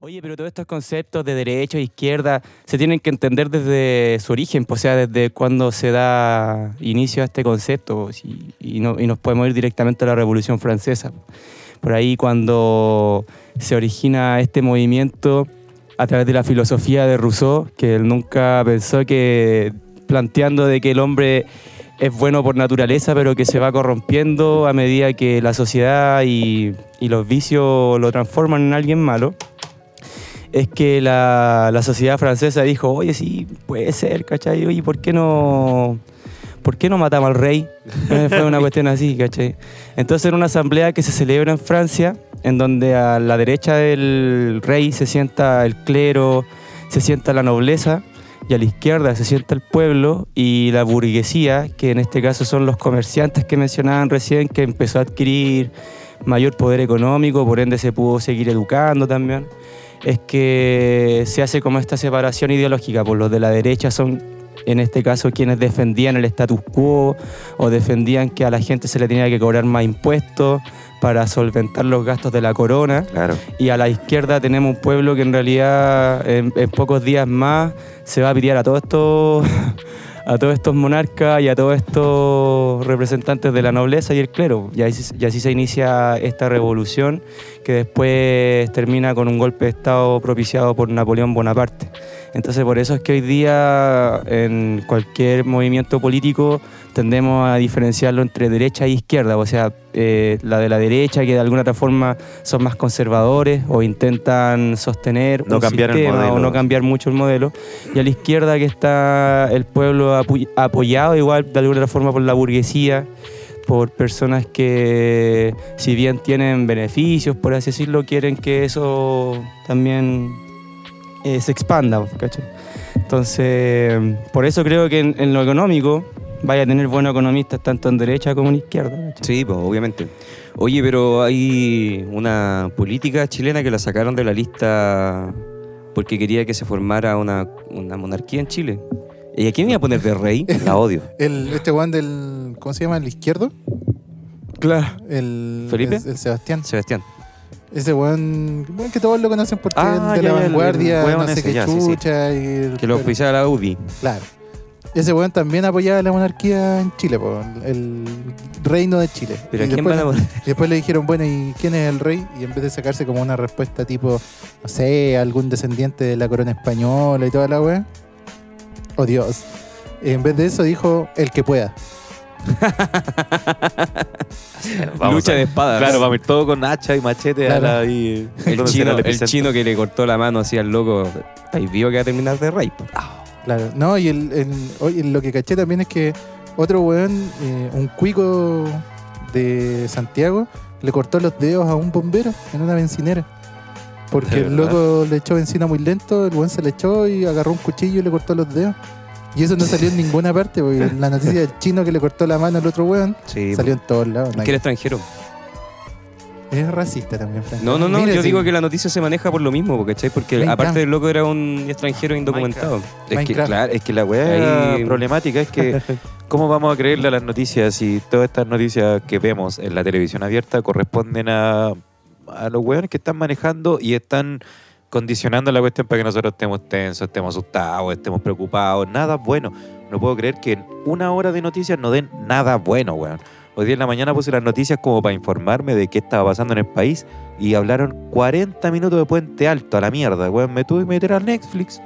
Oye, pero todos estos conceptos de derecha e izquierda se tienen que entender desde su origen, pues, o sea, desde cuando se da inicio a este concepto pues, y, y no- y nos podemos ir directamente a la Revolución Francesa. Por ahí cuando se origina este movimiento a través de la filosofía de Rousseau, que él nunca pensó que planteando de que el hombre es bueno por naturaleza, pero que se va corrompiendo a medida que la sociedad y, y los vicios lo transforman en alguien malo es que la, sociedad francesa dijo, oye, sí, puede ser, ¿cachai? Oye, ¿por qué no, ¿por qué no matamos al rey? Eh, Fue una cuestión así, ¿cachai? Entonces era una asamblea que se celebra en Francia, en donde a la derecha del rey se sienta el clero, se sienta la nobleza, y a la izquierda se sienta el pueblo y la burguesía, que en este caso son los comerciantes que mencionaban recién, que empezó a adquirir mayor poder económico, por ende se pudo seguir educando también es que se hace como esta separación ideológica, por los de la derecha son en este caso quienes defendían el status quo o defendían que a la gente se le tenía que cobrar más impuestos para solventar los gastos de la corona Claro. y a la izquierda tenemos un pueblo que en realidad en, en pocos días más se va a pitear a todos estos a todos estos monarcas y a todos estos representantes de la nobleza y el clero. Y así, así se inicia esta revolución que después termina con un golpe de Estado propiciado por Napoleón Bonaparte. Entonces por eso es que hoy día en cualquier movimiento político tendemos a diferenciarlo entre derecha e izquierda, o sea, eh, la de la derecha que de alguna otra forma son más conservadores o intentan sostener No un cambiar sistema o no cambiar mucho el modelo, y a la izquierda que está el pueblo apoyado igual de alguna otra forma por la burguesía, por personas que si bien tienen beneficios, por así decirlo, quieren que eso también eh, se expanda, ¿cachai? Entonces, por eso creo que en, en lo económico vaya a tener buenos economistas tanto en derecha como en izquierda. ¿cachai? Sí, pues, obviamente. Oye, pero hay una política chilena que la sacaron de la lista porque quería que se formara una, una monarquía en Chile. ¿Y a quién iba a poner de rey? La odio. El, este weón del. ¿Cómo se llama? El izquierdo. Claro. El, ¿Felipe? El, el Sebastián. Sebastián. Ese weón, weón que todos lo conocen porque Ah, de ya, la ya, vanguardia, el no sé qué ya, sí, sí. chucha. y el- Que lo auspiciaba la UDI. Claro. Ese weón también apoyaba la monarquía en Chile, po, el reino de Chile. Pero ¿a y, quién después, poner? y después le dijeron, bueno, ¿y quién es el rey? Y en vez de sacarse como una respuesta tipo, no sé, algún descendiente de la corona española y toda la weá. Oh Dios. En vez de eso dijo, el que pueda. Lucha de espadas. Claro, vamos a ir todo con hacha y machete Claro. a la- ahí, El chino, el que le cortó la mano así al loco, ahí vio que va a terminar de rey. po. Claro, no, y el, lo que caché también es que otro weón, eh, un cuico de Santiago, le cortó los dedos a un bombero en una bencinera. Porque ¿De el loco le echó benzina muy lento, el weón se le echó y agarró un cuchillo y le cortó los dedos. Y eso no salió en ninguna parte, porque la noticia del chino que le cortó la mano al otro weón Sí, salió en todos lados. es que era extranjero. Es racista también, Frank. No, no, no, Mira, yo sí, digo que la noticia se maneja por lo mismo, ¿cachai? Porque Minecraft. aparte del loco era un extranjero indocumentado. Es que, claro, es que la weá Ahí- problemática es que ¿cómo vamos a creerle a las noticias si todas estas noticias que vemos en la televisión abierta corresponden a, a los weones que están manejando y están condicionando la cuestión para que nosotros estemos tensos, estemos asustados, estemos preocupados? Nada bueno. No puedo creer que en una hora de noticias no den nada bueno, weón. Hoy día en la mañana puse las noticias como para informarme de qué estaba pasando en el país y hablaron 40 minutos de Puente Alto a la mierda, weón. Me tuve que meter al Netflix.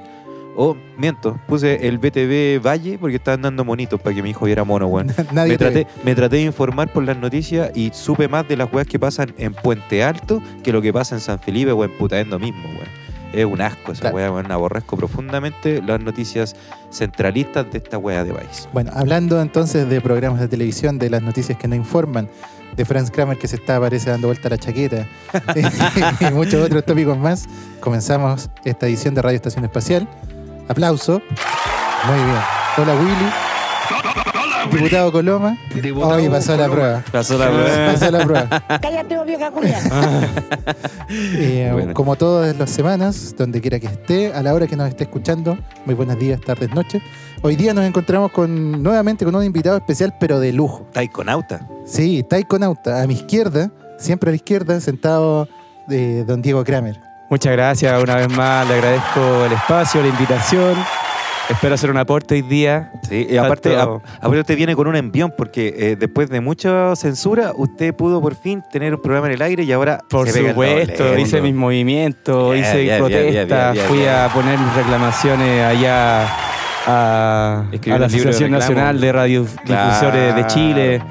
O, miento, puse el BTV Valle porque estaban dando monitos para que mi hijo viera mono, weón. Nadie Me traté, me traté de informar por las noticias y supe más de las weas que pasan en Puente Alto que lo que pasa en San Felipe o en Putaendo mismo, weón. Es un asco esa Claro. wea, weón. Aborrezco profundamente las noticias centralistas de esta wea de país. Bueno, hablando entonces de programas de televisión, de las noticias que no informan, de Franz Kramer que se está, parece, dando vuelta la chaqueta y muchos otros tópicos más, comenzamos esta edición de Radio Estación Espacial. Aplauso. Muy bien. Hola Willy. Diputado Coloma. Hoy pasó la prueba. Pasó la prueba. Pasó la prueba. Cállate, vieja culia. Eh, Bueno. Como todas las semanas, donde quiera que esté, a la hora que nos esté escuchando, muy buenos días, tardes, noches. Hoy día nos encontramos con nuevamente con un invitado especial, pero de lujo. Taikonauta. Sí, Taikonauta. A mi izquierda, siempre a la izquierda, sentado de don Diego Kramer. Muchas gracias una vez más, le agradezco el espacio, la invitación. Espero hacer un aporte hoy día. Sí, y aparte, Tanto- a- aparte usted viene con un envión porque eh, después de mucha censura, usted pudo por fin tener un programa en el aire y ahora Por se supuesto, doble. hice mis movimientos, hice bien, protestas, fui a poner mis reclamaciones allá a, a la de Asociación. Nacional de Radiodifusores de Chile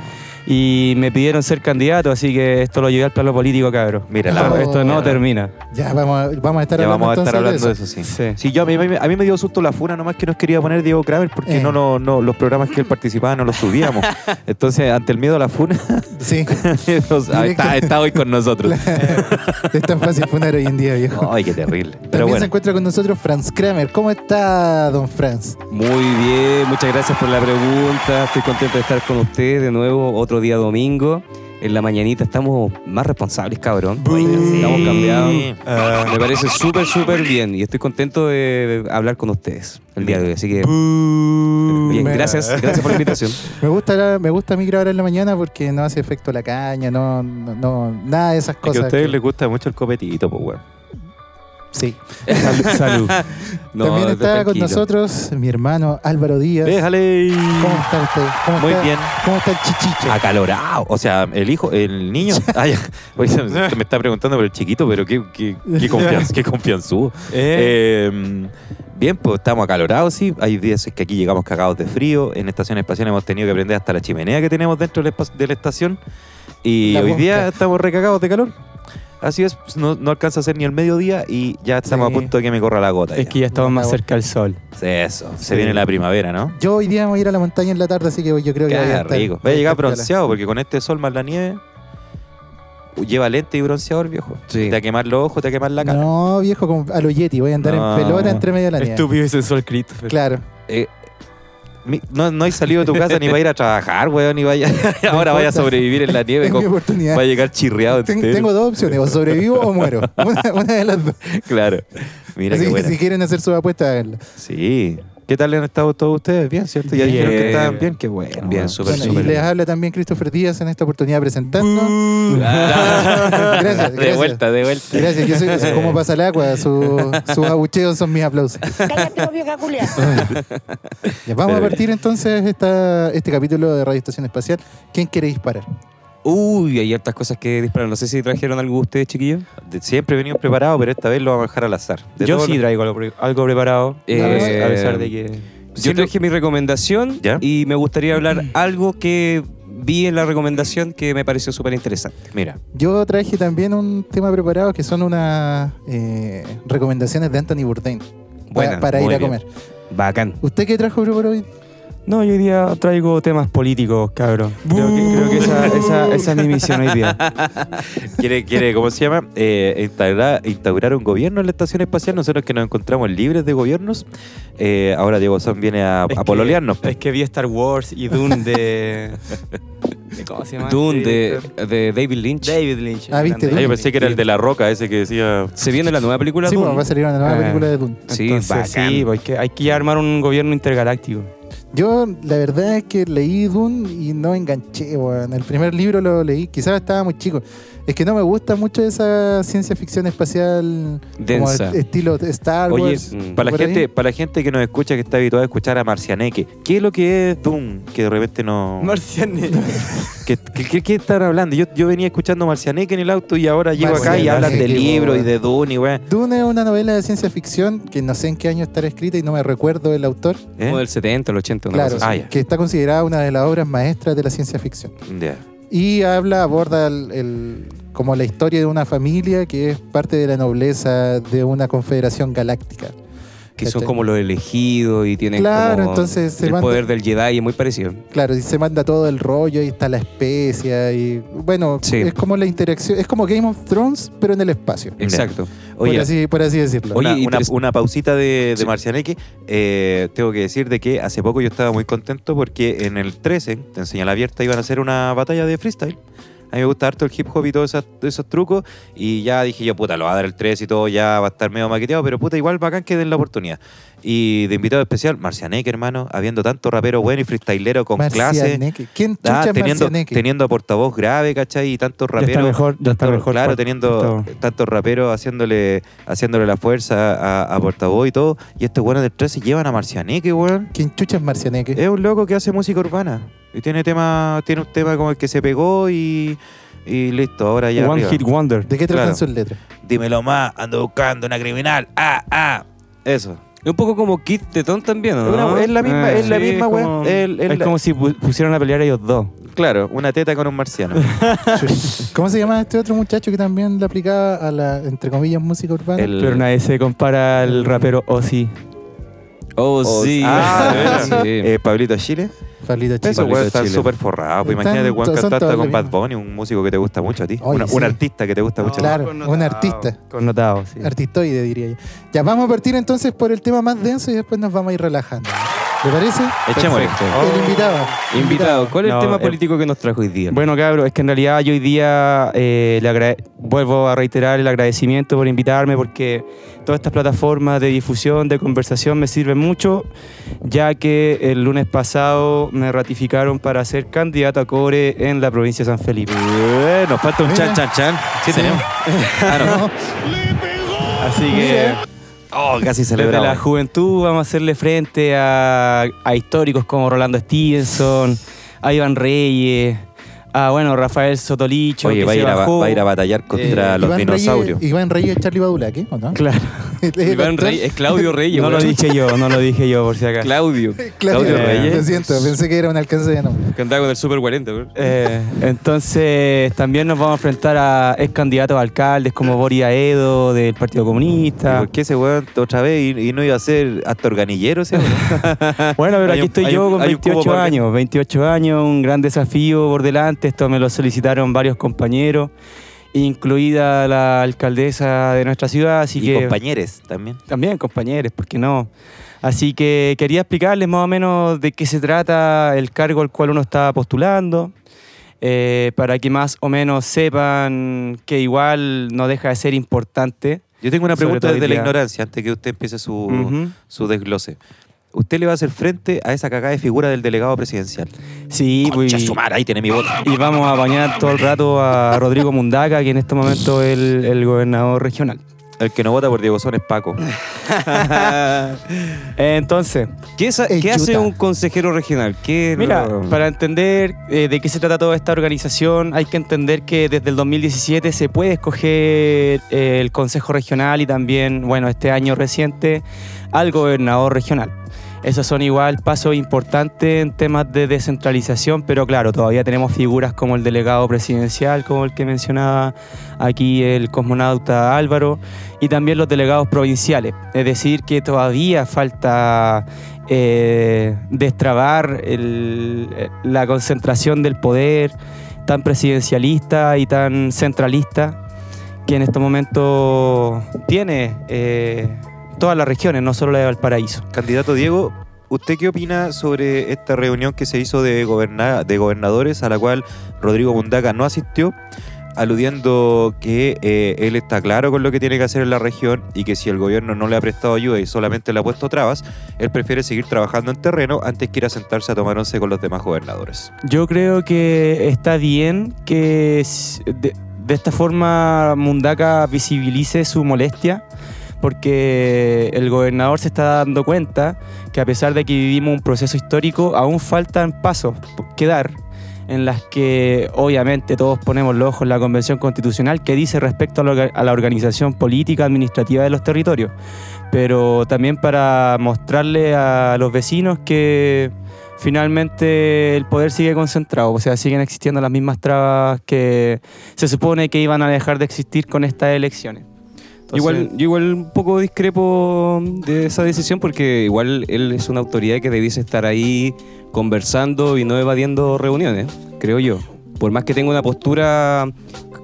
y me pidieron ser candidato, así que esto lo llevé al plano político, cabrón. Mira, esto, la- esto no ya. termina. Ya vamos a, vamos a estar Ya hablando vamos a estar entonces hablando de de eso, sí. Sí. Sí, yo a mí, a mí me dio susto la funa, nomás que nos quería poner Diego Kramer porque Eh. no, no, no, los programas que él participaba no los subíamos. Entonces, ante el miedo a la funa, Sí, nos- ah, está, está hoy con nosotros. es tan fácil funar hoy en día, viejo. Ay, qué terrible. Pero También se bueno, encuentra con nosotros Franz Kramer. ¿Cómo está, don Franz? Muy bien, muchas gracias por la pregunta. Estoy contento de estar con ustedes de nuevo otro día domingo. En la mañanita estamos más responsables, cabrón. Estamos cambiados. Ah, Me parece súper, súper bien y estoy contento de hablar con ustedes el día de hoy. Así que, bien, gracias, gracias por la invitación. Me gusta, me gusta a mí grabar en la mañana porque no hace efecto la caña, no, no, no- nada de esas es que a cosas. ustedes que- les gusta mucho el copetito, pues, weón. Sí. salud. salud. No, También está con nosotros mi hermano Álvaro Díaz. Déjale. ¿Cómo está usted? ¿Cómo Muy está, bien. ¿Cómo está el chichicho? Acalorado. O sea, el hijo, el niño. Ay, me está preguntando por el chiquito, pero qué, qué, qué, confianz- qué confianzudo. Eh, bien, pues estamos acalorados, sí. Hay días que aquí llegamos cagados de frío. En estación espacial hemos tenido que prender hasta la chimenea que tenemos dentro de la estación. Y La hoy día estamos recagados de calor. Así es, pues, no, no alcanza a ser ni el mediodía y ya estamos Sí. a punto de que me corra la gota. Es ya. que ya estamos más cerca del sol. Sí, Eso, se Sí. viene la primavera, ¿no? Yo hoy día voy a ir a la montaña en la tarde, así que yo creo que voy a Qué estar. rico. Voy a llegar estar piola. bronceado porque con este sol más la nieve lleva lente y bronceador, viejo. Sí. Te va a quemar los ojos, te va a quemar la cara. No, viejo, como a lo Yeti. Voy a andar No. en pelota entre medio de la nieve. Estúpido ese sol, Christopher. Claro. Eh, no, no has salido de tu casa ni va a ir a trabajar, weón, ni vaya. Ahora vaya a sobrevivir en la nieve. Es mi con- oportunidad. va a llegar chirriado Ten- tengo dos opciones, o sobrevivo o muero. Una, una de las dos. Claro. Mira Así que buena. si quieren hacer sus apuestas, háganlo. Sí. ¿Qué tal han estado todos ustedes? Bien, ¿cierto? Ya dijeron que estaban bien. Qué bueno. Bien, súper, Bueno, y les bien. habla también Christopher Díaz en esta oportunidad presentando. gracias, De gracias. vuelta, de vuelta. Gracias, yo soy, soy como pasa el agua, su- sus abucheos son mis aplausos. Cállate. Ya, vamos a partir entonces esta, este capítulo de Radio Estación Espacial. ¿Quién quiere disparar? Uy, hay hartas cosas que disparar. No sé si trajeron algo ustedes, chiquillos. De- Siempre venimos preparados, pero esta vez lo vamos a dejar al azar. De Yo sí traigo algo, pre- algo preparado. Eh, a, pesar, a pesar de que. Yo traje mi recomendación ¿Ya? y me gustaría hablar algo que vi en la recomendación que me pareció súper interesante. Mira, Yo traje también un tema preparado que son unas eh, recomendaciones de Anthony Bourdain pa- Buena, para ir a bien. comer. Bacán. ¿Usted qué trajo preparado hoy? No, yo hoy día traigo temas políticos, cabrón. Creo que, creo que esa, esa- esa es mi misión hoy día. quiere, quiere, ¿cómo se llama? Eh, instaurar, instaurar un gobierno en la estación espacial. Nosotros que nos encontramos libres de gobiernos. eh, ahora Diego Son viene a, Es a que- pololearnos. Es que vi Star Wars y Dune de. de ¿Cómo se llama? Dune de, de David Lynch. David Lynch. Ah, ¿viste Ah, yo pensé que era el de la roca, ese que decía. Se viene la nueva película Sí, Dune. pues, va a salir una nueva Ah. película de Dune. Sí, Entonces, bacán. sí, pues hay que, hay que armar un gobierno intergaláctico. Yo, la verdad es que leí Dune y no enganché, weón. El primer libro lo leí, quizás estaba muy chico. Es que no me gusta mucho esa ciencia ficción espacial Densa. como estilo Star Oye, Wars. mm, para la, ahí. gente, para la gente que nos escucha, que está habituada a escuchar a Marcianeque, ¿qué es lo que es Doom? Que de repente no. Marcianes. ¿Qué, qué, qué- están hablando? Yo, yo venía escuchando Marcianeque en el auto y ahora llego acá y Marcianeque, hablan de libros y de Dune y weón. Dune es una novela de ciencia ficción que no sé en qué año estará escrita y no me recuerdo el autor. ¿Eh? Como del 70, el 80, una Claro, cosa Ah, que está considerada una de las obras maestras de la ciencia ficción. Ya. Y habla, aborda el, el- como la historia de una familia que es parte de la nobleza de una confederación galáctica. Que son ¿cachai? como los elegidos y tienen Claro, como entonces se el manda- poder del Jedi es muy parecido. Claro, y se manda todo el rollo y está la especia y bueno, Sí. es como la interacción, es como Game of Thrones pero en el espacio. Exacto. Oye, por, así, por así decirlo. Oye, una, una- pausita de, de Sí. Marcianeque. Eh, tengo que decir de que hace poco yo estaba muy contento porque en el 13, te enseña la abierta, iban a hacer una batalla de freestyle. A mí me gusta harto el hip hop y todos esos, trucos. Y ya dije yo, puta, lo va a dar el 3 y todo, ya va a estar medio maqueteado, pero puta, igual bacán que den la oportunidad. Y de invitado especial, Marcianeque, hermano, habiendo tanto rapero bueno y freestylero con clase. ¿Quién chucha Ah, es teniendo, Marcianeque? teniendo a portavoz grave, ¿cachai? Y tantos Ya está raperos. mejor, ya está mejor. Claro, teniendo tantos raperos haciéndole, haciéndole la fuerza a, a portavoz y todo. Y estos buenos del 13 llevan a Marcianeque, weón. ¿Quién chucha es Marcianeque? Es un loco que hace música urbana. Y tiene tema, tiene un tema como el que se pegó y, y listo, ahora ya. One arriba. Hit Wonder. ¿De qué tratan claro. sus letras? Dímelo más, ando buscando una criminal. Ah, ah. Eso. Es un poco como Kid Tetón también, ¿o Es ¿no? una- es la misma, Eh, es la sí, misma, es weón. como- El- el- Es como si pu- pusieran a pelear ellos dos. Claro, una teta con un marciano. ¿Cómo se llama este otro muchacho que también le aplicaba a la, entre comillas, música urbana? El- Pero nadie se compara al rapero Ozzy. Oh, sí. ah, sí. eh, Pablito Chile. Eso, weón, Chile. súper. Pues Están- imagínate, weón, cantaste con Bad. Bunny, un músico que te gusta mucho a ti. Oye, Una- sí. Un artista que te gusta mucho. a ti. Claro, un artista. Connotado, sí. Artistoide, diría yo. Ya, vamos a partir entonces por el tema más denso y después nos vamos a ir relajando. ¿Le parece? Echémosle. Perfecto. El invitado. Invitado, ¿cuál es No, el tema eh, político que nos trajo hoy día? Bueno, cabros, es que en realidad yo hoy día eh, le vuelvo a reiterar el agradecimiento por invitarme porque todas estas plataformas de difusión, de conversación me sirven mucho, ya que el lunes pasado me ratificaron para ser candidato a Core en la provincia de San Felipe. Eh, nos falta un Mira. chan, chan, chan. Sí, tenemos. Ah, no. Así que Mira. Oh, casi desde celebramos. la juventud vamos a hacerle frente a, a históricos como Rolando Stevenson, a Iván Reyes, a bueno, Rafael Sotolicho, Oye, que va a, se ir a, bajó. va a ir a batallar contra Eh, los Iván dinosaurios. Reyes, Iván Reyes Charlie Badulaque, ¿o no? Claro. Iván es Claudio Reyes. No lo dije yo, no lo dije yo por si acaso. Claudio. Claudio Eh, Reyes. Lo siento, pensé que era un alcance de nombre. Que andaba con el Super 40, weón. Eh, entonces también nos vamos a enfrentar a ex candidatos a alcaldes como Boris Aedo del Partido ¿Y Comunista. ¿Por qué ese weón otra vez y, y no iba a ser hasta organillero ese? Bueno, pero aquí un- estoy yo con hay un cubo 28 para años, 28 años, un gran desafío por delante. Esto me lo solicitaron varios compañeros, incluida la alcaldesa de nuestra ciudad, así y que compañeros también. también compañeros, ¿por qué no? Así que quería explicarles más o menos de qué se trata el cargo al cual uno está postulando, eh, para que más o menos sepan que igual no deja de ser importante. Yo tengo una pregunta desde la ignorancia, antes que usted empiece su, su desglose. Usted le va a hacer frente a esa cagada de figura del delegado presidencial. Sí, pues, ahí tiene mi voto. y vamos a bañar todo el rato a Rodrigo Mundaca, que en este momento es el, el gobernador regional. El que no vota por Diego Son es Paco. Entonces, ¿Qué, es- El qué hace Yuta. un consejero regional? ¿Qué es Mira, para entender eh, de qué se trata toda esta organización, hay que entender que desde el 2017 se puede escoger eh, el Consejo Regional y también, bueno, este año reciente, al gobernador regional. Esos son igual pasos importantes en temas de descentralización, pero claro, todavía tenemos figuras como el delegado presidencial, como el que mencionaba aquí el cosmonauta Álvaro, y también los delegados provinciales. Es decir, que todavía falta eh, destrabar eh, la concentración del poder tan presidencialista y tan centralista que en este momento tiene eh, todas las regiones, no solo la de Valparaíso. Candidato Diego, ¿usted qué opina sobre esta reunión que se hizo de, goberna- de gobernadores a la cual Rodrigo Mundaca no asistió? aludiendo que eh, él está claro con lo que tiene que hacer en la región y que si el gobierno no le ha prestado ayuda y solamente le ha puesto trabas, él prefiere seguir trabajando en terreno antes que ir a sentarse a tomar once con los demás gobernadores. Yo creo que está bien que de, de esta forma Mundaca visibilice su molestia, porque el gobernador se está dando cuenta que a pesar de que vivimos un proceso histórico, aún faltan pasos que dar en las que obviamente todos ponemos los ojos en la Convención Constitucional que dice respecto a la, organización política administrativa de los territorios, pero también para mostrarle a los vecinos que finalmente el poder sigue concentrado, o sea, siguen existiendo las mismas trabas que se supone que iban a dejar de existir con estas elecciones. Igual, yo igual un poco discrepo de esa decisión porque igual él es una autoridad que debiese estar ahí conversando y no evadiendo reuniones, creo yo. Por más que tenga una postura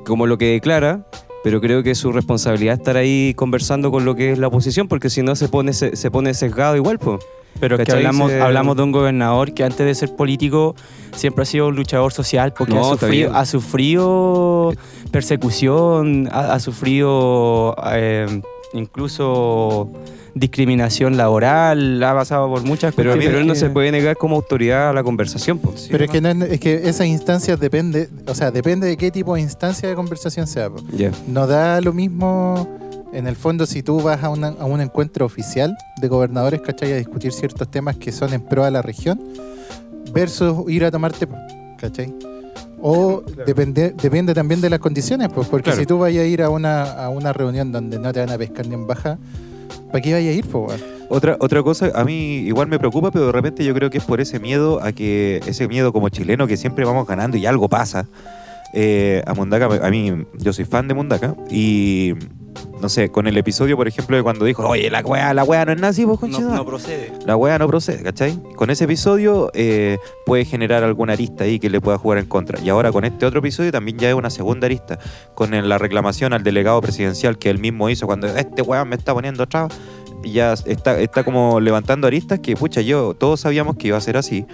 como lo que declara, pero creo que es su responsabilidad estar ahí conversando con lo que es la oposición porque si no se pone, se pone sesgado igual, pues. Pero es que hablamos, hablamos de un gobernador que antes de ser político siempre ha sido un luchador social porque No, ha, sufrido, ha sufrido persecución, ha, ha sufrido eh, incluso discriminación laboral, ha pasado por muchas Pero, él no que- se puede negar como autoridad a la conversación. pues. Pero es que, no es, es que esas instancias depende, o sea, depende de qué tipo de instancia de conversación sea. po. Ya. No da lo mismo, en el fondo, si tú vas a, una- a un encuentro oficial de gobernadores, ¿cachai? A discutir ciertos temas que son en pro a la región, versus ir a tomarte, ¿cachai? O depende, depende también de las condiciones, pues, porque Claro. si tú vayas a ir a una, a una reunión donde no te van a pescar ni en baja, ¿para qué vayas a ir, pues? Otra, otra cosa, a mí igual me preocupa, pero de repente yo creo que es por ese miedo a que, ese miedo como chileno que siempre vamos ganando y algo pasa. Eh, a Mundaka, a mí, yo soy fan de Mundaka y no sé, con el episodio, por ejemplo, de cuando dijo, oye, la weá, la weá no es nazi, pues, no, conchetumare". no procede. La weá no procede, ¿cachai? Con ese episodio eh, puede generar alguna arista ahí que le pueda jugar en contra. Y ahora con este otro episodio también ya es una segunda arista. Con la reclamación al delegado presidencial que él mismo hizo cuando este weón me está poniendo trabas. Ya está, está como levantando aristas que, pucha, yo, todos sabíamos que iba a ser así.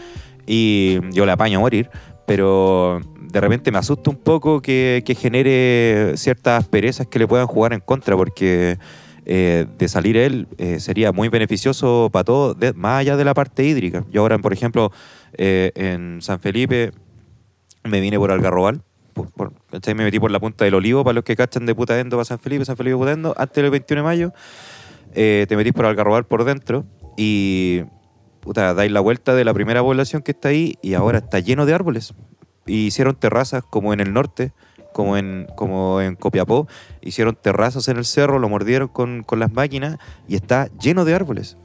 Y yo le apaño a morir. Pero de repente me asusta un poco que, genere ciertas perezas que le puedan jugar en contra, porque eh, de salir él eh, sería muy beneficioso para todos, más allá de la parte hídrica. Yo ahora, por ejemplo, eh, en San Felipe me vine por Algarrobal. por- por-. Me metí por la punta del olivo, para los que cachan de Putaendo para San Felipe, San Felipe Putaendo, antes del 21 de mayo, te metís por Algarrobal por dentro y puta, dais la vuelta de la primera población que está ahí y ahora está lleno de árboles. Y hicieron terrazas como en el norte, como en, como en Copiapó, hicieron terrazas en el cerro, lo mordieron con, con las máquinas y está lleno de árboles.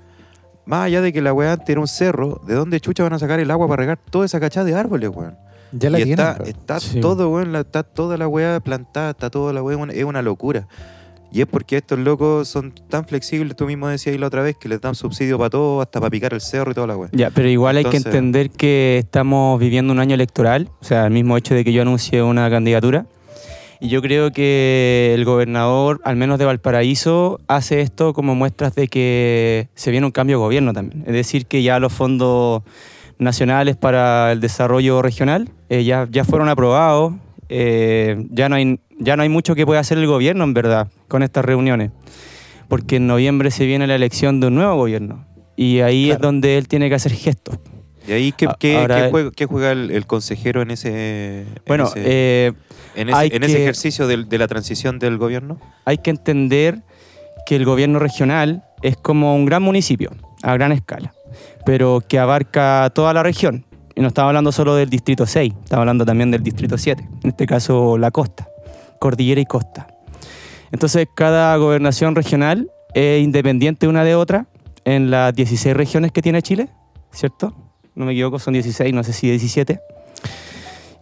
Más allá de que la weá antes era un cerro, ¿de dónde chucha van a sacar el agua para regar toda esa cachada de árboles, weón? Ya la y tienen. está, pues. está Sí. todo, weón, la- está toda la weá plantada, está toda la weá, es una locura. Y es porque estos locos son tan flexibles, tú mismo decías ahí la otra vez, que les dan subsidio para todo, hasta para picar el cerro y toda la weá. Ya, pero igual hay que entender que estamos viviendo un año electoral, o sea, el mismo hecho de que yo anuncie una candidatura. Y yo creo que el gobernador, al menos de Valparaíso, hace esto como muestras de que se viene un cambio de gobierno también. Es decir, que ya los fondos nacionales para el desarrollo regional eh, ya, ya fueron aprobados. eh, ya, no hay, ya no hay mucho que pueda hacer el gobierno, en verdad, con estas reuniones. Porque en noviembre se viene la elección de un nuevo gobierno. Y ahí es donde él tiene que hacer gestos. ¿Y ahí qué, A- qué- ahora- qué juega, qué juega el, el consejero en ese, en Bueno, ese, eh, en ese, hay en ese que- ejercicio de, la transición del gobierno? hay que entender que el gobierno regional es como un gran municipio, a gran escala, pero que abarca toda la región. Y no estamos hablando solo del distrito 6, estamos hablando también del distrito 7, en este caso la costa, cordillera y costa. Entonces, cada gobernación regional es independiente una de otra en las 16 regiones que tiene Chile, ¿cierto? No me equivoco, son 16, no sé si 17.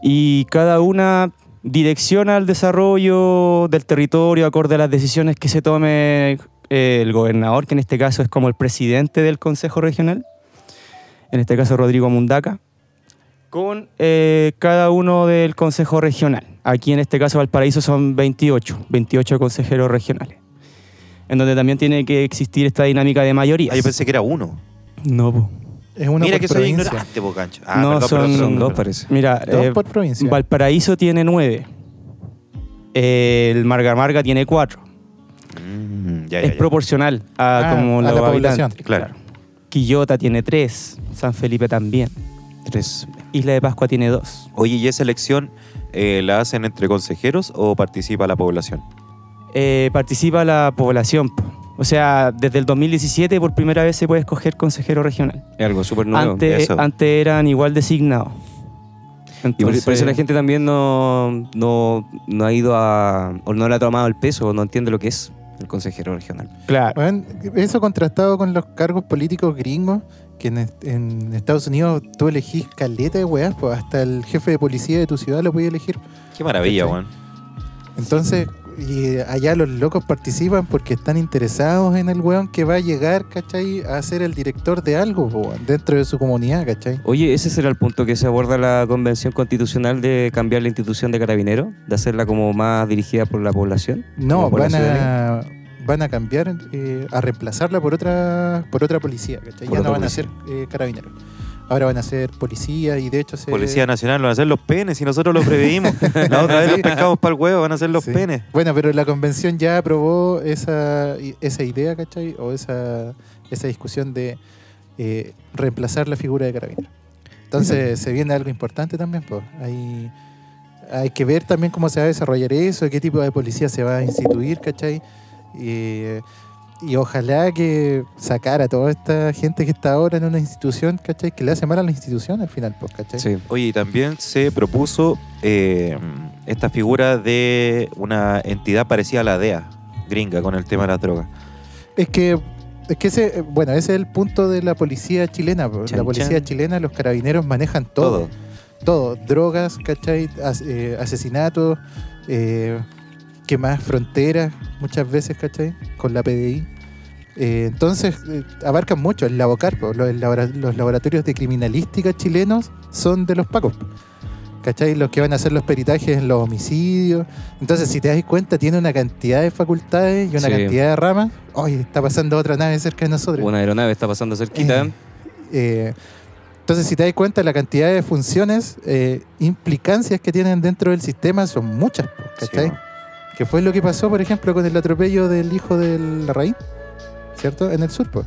Y cada una direcciona el desarrollo del territorio acorde a las decisiones que se tome eh, el gobernador, que en este caso es como el presidente del Consejo Regional, en este caso Rodrigo Mundaca, con eh, cada uno del Consejo Regional. Aquí en este caso Valparaíso son 28, 28 consejeros regionales, en donde también tiene que existir esta dinámica de mayorías. Ah, yo pensé que era uno. No, po. Es uno Mira por que soy provincia. ignorante, po, cancho. Ah, No, perdón, son- perdón, dos, parece. Mira, Dos eh, por provincia. Valparaíso tiene nueve. El Marga Marga tiene cuatro. Mm, ya, ya, es ya. proporcional a Ah, como a la población. Claro. Quillota tiene tres. San Felipe también. Tres. Isla de Pascua tiene dos. Oye, ¿y esa elección eh, la hacen entre consejeros o participa la población? Eh, participa la población. po. O sea, desde el 2017 por primera vez se puede escoger consejero regional. Es algo súper nuevo. Antes, eso. antes eran igual designados. Y por, por eso la gente también no, no, no ha ido a. o no le ha tomado el peso o no entiende lo que es el consejero regional. Claro. Bueno, eso contrastado con los cargos políticos gringos, que en, est- en Estados Unidos tú elegís caleta de weas, pues hasta el jefe de policía de tu ciudad lo podías elegir. Qué maravilla, weón. Entonces, y allá los locos participan porque están interesados en el weón que va a llegar, ¿cachai? A ser el director de algo, weón, dentro de su comunidad, ¿cachai? Oye, ese será el punto que se aborda la convención constitucional de cambiar la institución de carabinero, de hacerla como más dirigida por la población. No, van a, van a cambiar, eh, a reemplazarla por otra por otra policía, ¿cachai? Por Ya no van policía. a ser eh, carabineros. Ahora van a ser policía y de hecho se... Policía Nacional lo van a hacer los penes y nosotros lo preveímos. La otra vez Sí. los pescamos para el huevo, van a ser los Sí. penes. Bueno, pero la convención ya aprobó esa, esa idea, ¿cachai? O esa, esa discusión de eh, reemplazar la figura de carabinero. Entonces se viene algo importante también, pues. Hay, hay que ver también cómo se va a desarrollar eso, qué tipo de policía se va a instituir, ¿cachai? Y, y ojalá que sacar a toda esta gente que está ahora en una institución, ¿cachai? Que le hace mal a la institución al final, pues, ¿cachai? Sí. Oye, y también se propuso eh, esta figura de una entidad parecida a la DEA, gringa, con el tema de las drogas. Es que, es que ese, bueno, ese es el punto de la policía chilena. Chan, la policía chan. chilena, los carabineros manejan todo. Todo. Drogas, ¿cachai? As- eh, asesinatos, eh, que más fronteras, muchas veces, ¿cachai? Con la PDI. Eh, entonces, eh, abarcan mucho. El Labocarpo, los, los laboratorios de criminalística chilenos son de los Pacos. ¿Cachai? Los que van a hacer los peritajes en los homicidios. Entonces, si te das cuenta, tiene una cantidad de facultades y una Sí. cantidad de ramas. Oye, está pasando otra nave cerca de nosotros. Una aeronave está pasando cerquita. Eh, entonces, si te das cuenta, la cantidad de funciones, implicancias que tienen dentro del sistema son muchas, po, ¿cachai? Sí, que fue lo que pasó, por ejemplo, con el atropello del hijo del Larraín, ¿cierto? En el sur, po.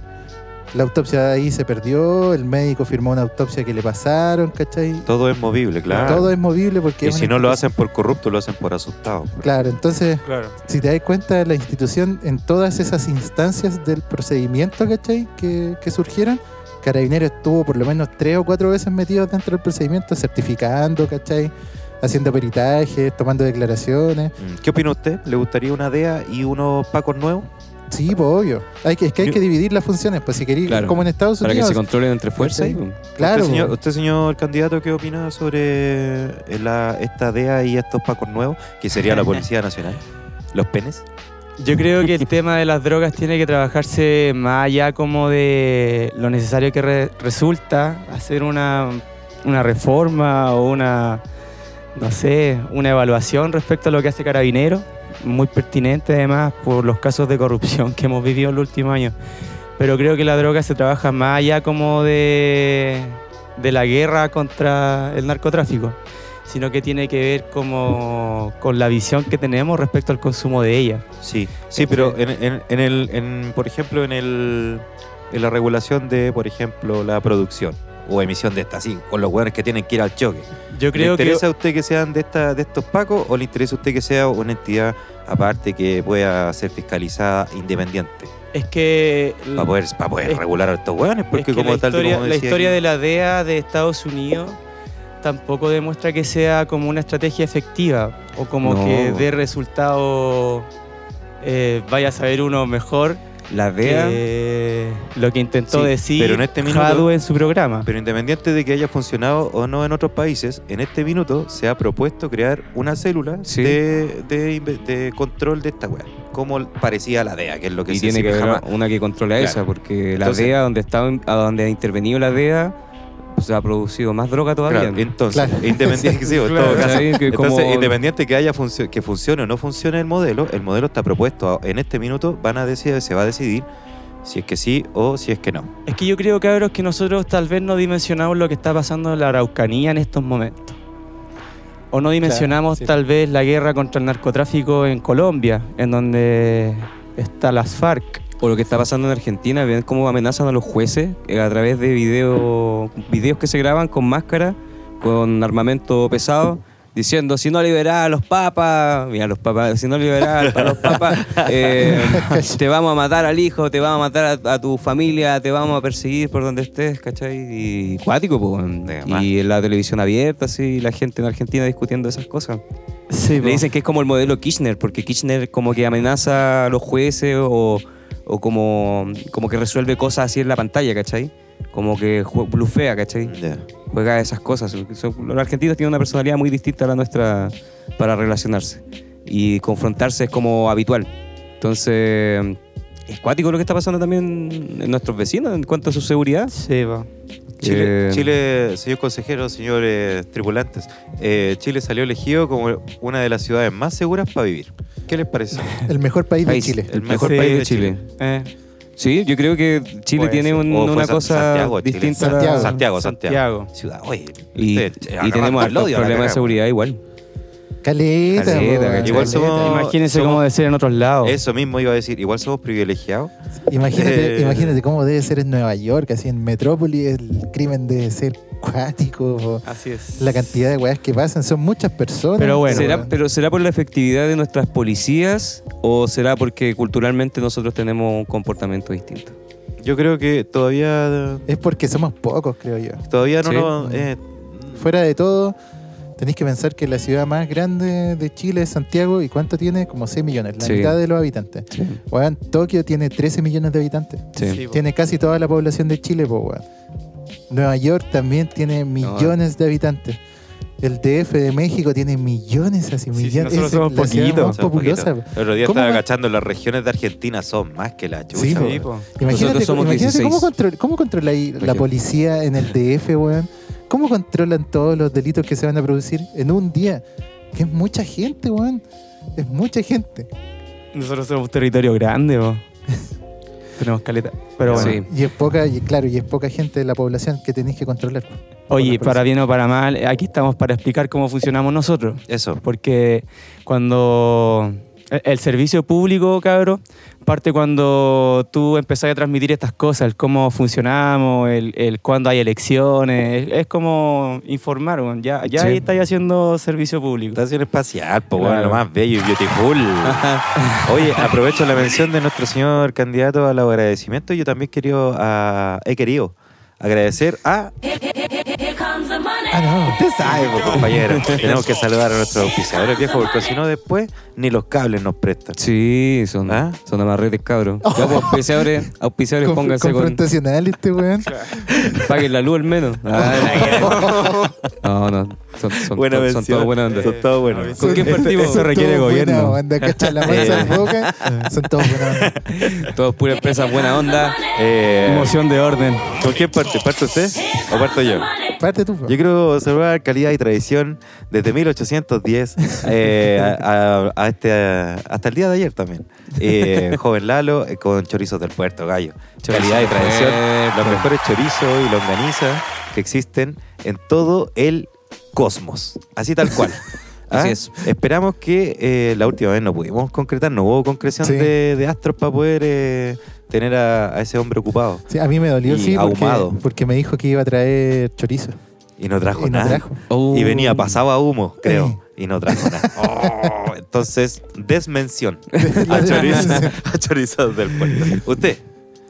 La autopsia de ahí se perdió, el médico firmó una autopsia que le pasaron, ¿cachai? Todo es movible, claro. Todo es movible porque... y si no lo hacen por corrupto, lo hacen por asustado. Claro, entonces, Claro. si te das cuenta, la institución en todas esas instancias del procedimiento, ¿cachai? Que, que surgieron, Carabineros estuvo por lo menos tres o cuatro veces metido dentro del procedimiento, certificando, ¿cachai? Haciendo peritajes, tomando declaraciones. Mm, ¿Qué opina usted? ¿Le gustaría una DEA y unos pacos nuevos? Sí, pues obvio. Hay que, es que hay que dividir las funciones, pues si queréis, Claro. como en Estados Para que Unidos. se controlen entre fuerzas. Sí. claro, ¿Usted señor, po. usted, señor candidato, qué opina sobre eh, la, esta DEA y estos pacos nuevos, que sería la Policía Nacional? ¿Los penes? Yo creo que el tema de las drogas tiene que trabajarse más allá como de lo necesario que re- resulta hacer una, una reforma o una, no sé, una evaluación respecto a lo que hace Carabinero, muy pertinente además por los casos de corrupción que hemos vivido en los últimos años. Pero creo que la droga se trabaja más allá como de, de la guerra contra el narcotráfico, sino que tiene que ver como con la visión que tenemos respecto al consumo de ella. Sí, sí, pero en, en- en el, en, por ejemplo, en, el, en la regulación de, por ejemplo, la producción o emisión de esta, sí, con los hueones que tienen que ir al choque. Yo ¿Le que interesa a usted que sean de, esta, de estos pacos o le interesa a usted que sea una entidad aparte que pueda ser fiscalizada independiente es que para poder, para poder es- regular a estos hueones? es Porque que como la tal, historia, como la historia aquí- de la DEA de Estados Unidos tampoco demuestra que sea como una estrategia efectiva o como No. que dé resultado eh, vaya a saber uno mejor La DEA. que lo que intentó Sí, decir pero en este minuto- Jadwe en su programa. Pero independiente de que haya funcionado o no en otros países, en este minuto se ha propuesto crear una célula Sí. de, de inve- de control de esta weá. Como parecía la DEA, que es lo que y se tiene que haber jamás. una que controle Claro. esa, porque la DEA, donde, está, a donde ha intervenido la DEA, se ha producido más droga todavía. Claro, entonces, Claro. independiente, sí, Claro, todo Entonces, como- independiente que haya funcio- que funcione o no funcione el modelo, el modelo está propuesto. a- En este minuto van a decidir, se va a decidir si es que sí o si es que no. Es que yo creo, cabros, que nosotros tal vez no dimensionamos lo que está pasando en la Araucanía en estos momentos. O no dimensionamos sí. tal vez la guerra contra el narcotráfico en Colombia, en donde está las FARC. O lo que está pasando en Argentina, ven cómo amenazan a los jueces eh, a través de video, videos que se graban con máscara, con armamento pesado, diciendo, si no liberás a los papas, mira, los papas, si no liberás a los papas, eh, te vamos a matar al hijo, te vamos a matar a, a tu familia, te vamos a perseguir por donde estés, ¿cachai? Y cuático, pues. Y en la televisión abierta, así, la gente en Argentina discutiendo esas cosas. Sí, Le dicen que es como el modelo Kirchner, porque Kirchner como que amenaza a los jueces o, o como, como que resuelve cosas así en la pantalla, ¿cachai? Como que blufea, ¿cachai? Ya. Juega esas cosas. Los argentinos tienen una personalidad muy distinta a la nuestra para relacionarse. Y confrontarse es como habitual. Entonces, es cuático lo que está pasando también en nuestros vecinos en cuanto a su seguridad. Sí, va. Chile, Eh, Chile, señor consejero, señores tripulantes, eh, Chile salió elegido como una de las ciudades más seguras para vivir. ¿Qué les parece? El mejor país de. Chile. El mejor Sí, país de Chile. Chile. Eh, Sí, yo creo que Chile tiene un- una San- cosa Santiago, distinta. Santiago. Santiago, Santiago. Santiago. Ciudad, oye. Y, y tenemos el hartos odio a la problemas de seguridad igual. Caleta, Caleta, po, caleta. Igual caleta. somos- Imagínense somos- cómo debe ser en otros lados. Eso mismo iba a decir. Igual somos privilegiados. Imagínate, Eh. imagínate cómo debe ser en Nueva York, así en Metrópoli el crimen debe ser cuático. po. Así es. La cantidad de weas que pasan, son muchas personas. Pero bueno. ¿Será, ¿Pero será por la efectividad de nuestras policías o será porque culturalmente nosotros tenemos un comportamiento distinto? Yo creo que todavía. Es porque somos pocos, creo yo. Todavía no Sí. nos. eh, Fuera de todo, tenéis que pensar que la ciudad más grande de Chile es Santiago. ¿Y cuánto tiene? Como 6 millones, la Sí. mitad de los habitantes. Sí. Weón, Tokio tiene 13 millones de habitantes. Sí. Tiene casi toda la población de Chile, weón. Nueva York también tiene millones de habitantes. El DF de México tiene millones, así Sí, sí, millones. nosotros Es somos poquitos. El otro día ¿Cómo estaba va- agachando las regiones de Argentina son más que la chucha. Sí, po. weón. Sí, po. Imagínate, Nosotros somos imagínate 16. cómo, control, cómo controla ahí la policía en el DF, weón. ¿Cómo controlan todos los delitos que se van a producir en un día? Que es mucha gente, weón. Es mucha gente. Nosotros somos un territorio grande, po. Tenemos caleta. Pero bueno. Sí. Y es poca, y claro, y es poca gente de la población que tenéis que controlar. Oye, para bien o para mal, aquí estamos para explicar cómo funcionamos nosotros. Eso. Porque cuando el- el servicio público, cabro, parte cuando tú empezás a transmitir estas cosas, el cómo funcionamos, el, el cuándo hay elecciones, es, es como informar, ya, ya Sí. ahí estáis haciendo servicio público. Estación espacial, po, weón, Claro. lo más bello y beautiful. Oye, aprovecho la mención de nuestro señor candidato al agradecimiento. Yo también quería, ah, he querido agradecer a. Ah, no. Usted sabe, compañero. Tenemos que saludar a nuestros auspiciadores viejos, porque si no, después ni los cables nos prestan. Sí, son, ¿Ah? son amarretes, cabros. Ya, pues, auspiciadores, auspiciadores Conf- pónganse con. confrontacional este weón. Paguen la luz al menos. Ah, no, no. Son, son, Buena to- son todos buena onda. Son todos buenos. ¿Con quién partimos? Eso requiere gobierno. onda, cacha la mansa en boca. Son todos buena onda. Todos pura empresa, buena onda. Eh, Moción de orden. ¿Con quién parte? ¿Parte usted o parto yo? Parte tú. Yo quiero saludar calidad y tradición desde 1810 eh, a, a- a este, a- hasta el día de ayer también. Eh, joven Lalo eh, con chorizos del puerto, gallo. calidad y tradición. puerto. Los mejores chorizos y longaniza que existen en todo el cosmos. Así tal cual. ¿Ah? Así es. Esperamos que eh, la última vez no pudimos concretar, no hubo concreción Sí. de, de astros para poder eh, tener a, a ese hombre ocupado. Sí, a mí me dolió, Y sí, porque, ahumado. porque me dijo que iba a traer chorizo. Y no trajo Y no nada. trajo. Oh. Y venía pasado a humo, creo. Sí. Y no trajo nada. Oh, entonces, desmención. A, chorizos, desmención. a chorizos del puerto. Usted.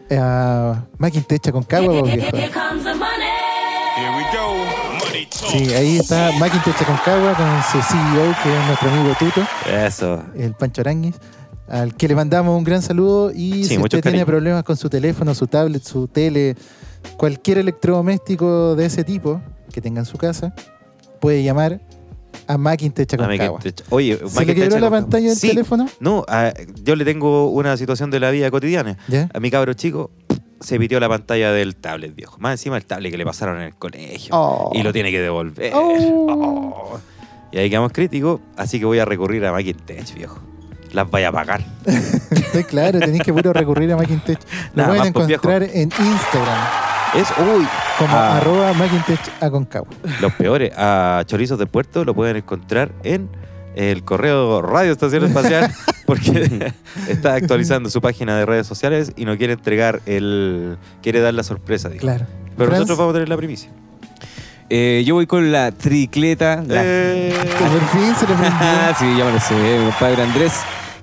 Eh, Maquintecha con cagua, viejo. Sí, ahí está Maquintecha con cagua con su CEO, que es nuestro amigo Tuto, Eso. el Pancho Aranguis, al que le mandamos un gran saludo. Y Sí, si usted tiene problemas con su teléfono, su tablet, su tele, cualquier electrodoméstico de ese tipo que tenga en su casa, puede llamar a Maquintecha con A cagua. Maquintecha. Oye, ¿Se le quebró la pantalla del Sí. teléfono? No, ah, yo le tengo una situación de la vida cotidiana. ¿Ya? A mi cabro chico se pitió la pantalla del tablet, viejo. Más encima el tablet que le pasaron en el colegio. Oh. Y lo tiene que devolver. Oh. Oh. Y ahí quedamos críticos, así que voy a recurrir a Maquintech, viejo. Las vaya a pagar. Claro, tenéis que puro recurrir a Maquintech. Lo pueden pues, viejo. encontrar en Instagram Es, uy, como Ah. arroba Aconcagua. Los peores, a Chorizos del Puerto lo pueden encontrar en el correo Radio Estación Espacial porque está actualizando su página de redes sociales y no quiere entregar el... quiere dar la sorpresa, dijo. Claro. Pero Franz, nosotros vamos a tener la primicia. Eh, yo voy con la tricleta. la- Eh, Por fin se. Ah, sí, ya me lo sé, mi compadre Andrés,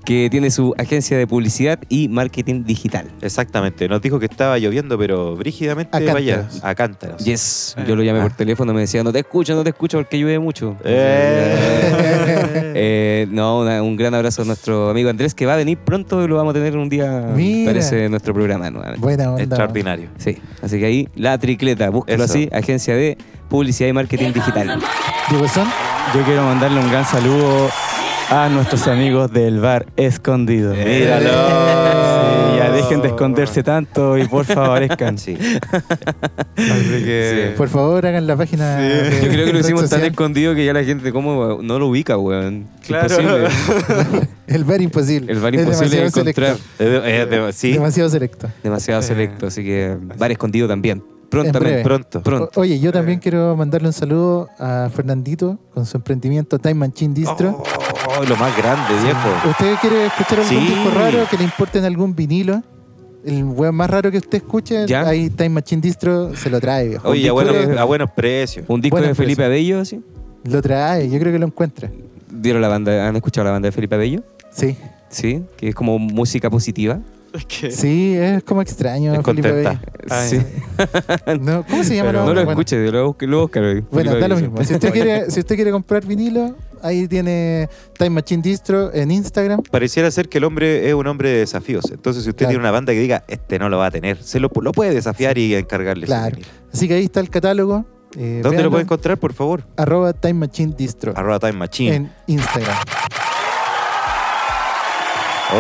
que tiene su agencia de publicidad y marketing digital. Exactamente, nos dijo que estaba lloviendo, pero brígidamente A cántaros. a cántaros. Yes, yo lo llamé por teléfono, me decía, no te escucho, no te escucho porque llueve mucho. Eh. Eh, no, una- un gran abrazo a nuestro amigo Andrés, que va a venir pronto y lo vamos a tener un día, Mira. parece, en nuestro programa nuevamente. Buena onda. Extraordinario. Sí, así que ahí, la tricleta, búsquelo Eso. así, agencia de publicidad y marketing digital. Yo quiero mandarle un gran saludo a nuestros amigos del bar escondido. Míralo. Sí, ya Dejen de esconderse tanto y por favor aparezcan. Sí. Así que- Por favor, hagan la página. de- Yo creo que lo hicimos tan escondido que ya la gente como no lo ubica, weón. Claro. Imposible. El bar imposible. El bar Es imposible de encontrar. selecto. Es de- es de- sí, Demasiado selecto. Demasiado selecto, así que bar escondido también. Prontamente. pronto. Pronto. O- oye, yo también quiero mandarle un saludo a Fernandito con su emprendimiento Time Machine Distro. Oh, lo más grande, viejo. ¿Usted quiere escuchar algún Sí. disco raro que le importe en algún vinilo? El weón más raro que usted escuche, Ya. ahí Time Machine Distro se lo trae, viejo. Oye, a a buenos precios. Un disco de Felipe. Abello, así. Lo trae, yo creo que lo encuentra. ¿Vieron la banda? ¿Han escuchado la banda de Felipe Abello? Sí. Sí, que es como música positiva. Sí, es como extraño. Es Felipe contenta. Ay, Sí. Bello. No, ¿Cómo se llama? Pero No lo bueno, escuche, lo busque, lo busca. Bueno, Felipe da lo mismo. Si usted, quiere, si usted quiere comprar vinilo, ahí tiene Time Machine Distro en Instagram. Pareciera ser que el hombre es un hombre de desafíos. Entonces, si usted Claro. tiene una banda que diga, este no lo va a tener, se lo, lo puede desafiar y encargarle. Claro. Así que ahí está el catálogo. Eh, ¿Dónde véanlo. lo puede encontrar, por favor? Arroba Time Machine Distro Arroba Time Machine. en Instagram.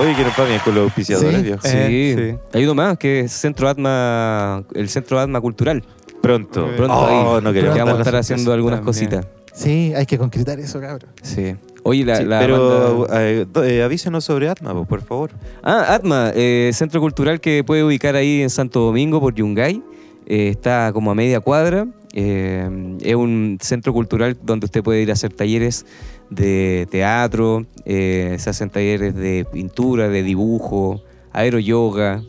Oye, que nos va bien con los auspiciadores, Sí. viejo. Sí. Eh, Hay uno más que es Centro Atma, el Centro Atma Cultural. Pronto. Pronto Oh, ahí. no que queremos vamos a estar haciendo algunas también. cositas. Sí, hay que concretar eso, cabrón. Sí. Oye, la, Sí, la pero banda- eh, do- eh, avísenos sobre Atma, po, por favor. Ah, Atma, eh, centro cultural que puede ubicar ahí en Santo Domingo por Yungay. Eh, está como a media cuadra. Eh, es un centro cultural donde usted puede ir a hacer talleres de teatro, eh, se hacen talleres de pintura, de dibujo, aeroyoga,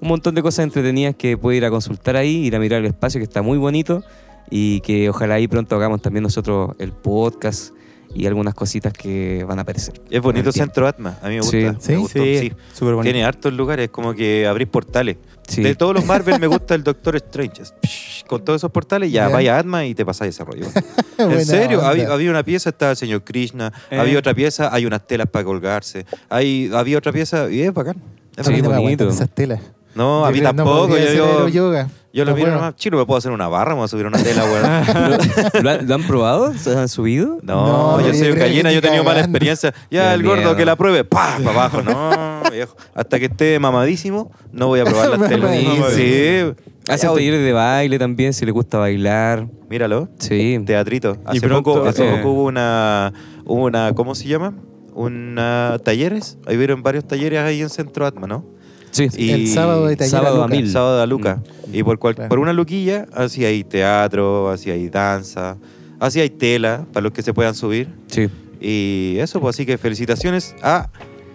un montón de cosas entretenidas que puede ir a consultar ahí, ir a mirar el espacio que está muy bonito y que ojalá ahí pronto hagamos también nosotros el podcast y algunas cositas que van a aparecer. Es bonito. Centro Atma. A mí me gusta. Sí, me gustó, Sí, sí. súper bonito. Tiene hartos lugares, como que abrir portales. Sí. De todos los Marvel me gusta el Doctor Strange. Psh, Con todos esos portales, ya, Ya. vaya a Atma y te pasáis ese rollo. en serio, había, había una pieza, estaba el señor Krishna, Eh. había otra pieza, hay unas telas para colgarse, hay, había otra pieza y es bacán. Es Sí, bonito. esas telas. No, a mí tampoco. yo, yo, aeroyoga. yo lo miro nomás. Chino, me puedo hacer una barra, me voy a subir una tela, weón. ¿Lo, han, lo han probado? ¿Se han subido? No, No, yo soy un gallina, yo he tenido mala experiencia. Ya, Qué el gordo que la pruebe, ¡pa! para abajo. No, viejo. Hasta que esté mamadísimo, no voy a probar las telas. Sí. Hacen Ya, talleres de baile también, si les gusta bailar. Míralo. Sí. Teatrito. Hace pronto, poco, hace eh, poco hubo una, una, ¿cómo se llama? Una talleres. Ahí vieron varios talleres ahí en Centro Atma, ¿no? Sí. Y- El sábado de sábado a a Luca. mil. Sábado a Luca. Y por, cual- Claro. por una luquilla, así hay teatro, así hay danza, así hay tela para los que se puedan subir. Sí. Y eso, pues así que felicitaciones a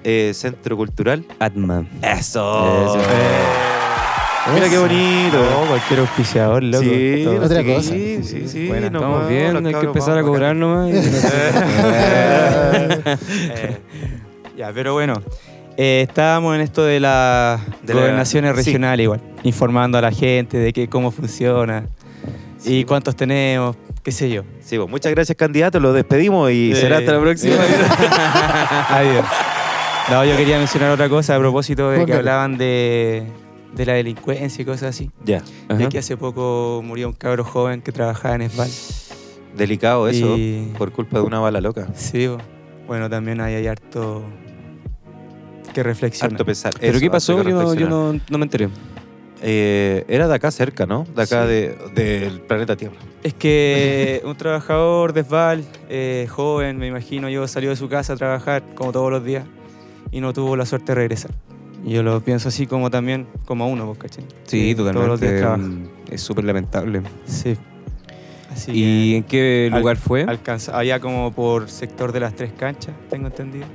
eh, Centro Cultural. Atma. Eso. Eso. Mira qué bonito. No, cualquier auspiciador, loco. Sí, Todo. Otra sí, cosa. Sí, sí, sí. Bueno, no, estamos bien, hay que empezar a cobrar nomás. Eh, ya, pero bueno. Eh, estábamos en esto de las De la- gobernaciones sí. regionales igual, informando a la gente de que cómo funciona y cuántos tenemos, qué sé yo. Sí, pues muchas gracias, candidato. Lo despedimos y Eh, será hasta la próxima. Adiós. No, yo quería mencionar otra cosa a propósito de que hablaban de, de la delincuencia y cosas así. ya. Ajá. Ya que hace poco murió un cabro joven que trabajaba en Esval. Delicado eso, Y- por culpa de una bala loca. Sí, bueno, también ahí hay harto que reflexionar. Harto pesar. ¿Pero Eso, qué pasó? Yo, no, yo reflexionar. no, no me enteré. Eh, era de acá cerca, ¿no? De acá Sí. de- del planeta Tierra. Es que un trabajador de Esval, eh, joven, me imagino yo, salió de su casa a trabajar como todos los días y no tuvo la suerte de regresar. Y yo lo pienso así como también, como a uno, ¿vos cachai? Sí, totalmente. Todos los días trabaja. mm, Es súper lamentable. Sí. Así ¿Y que en qué al- lugar fue? alcanza, había como por sector de las tres canchas, tengo entendido,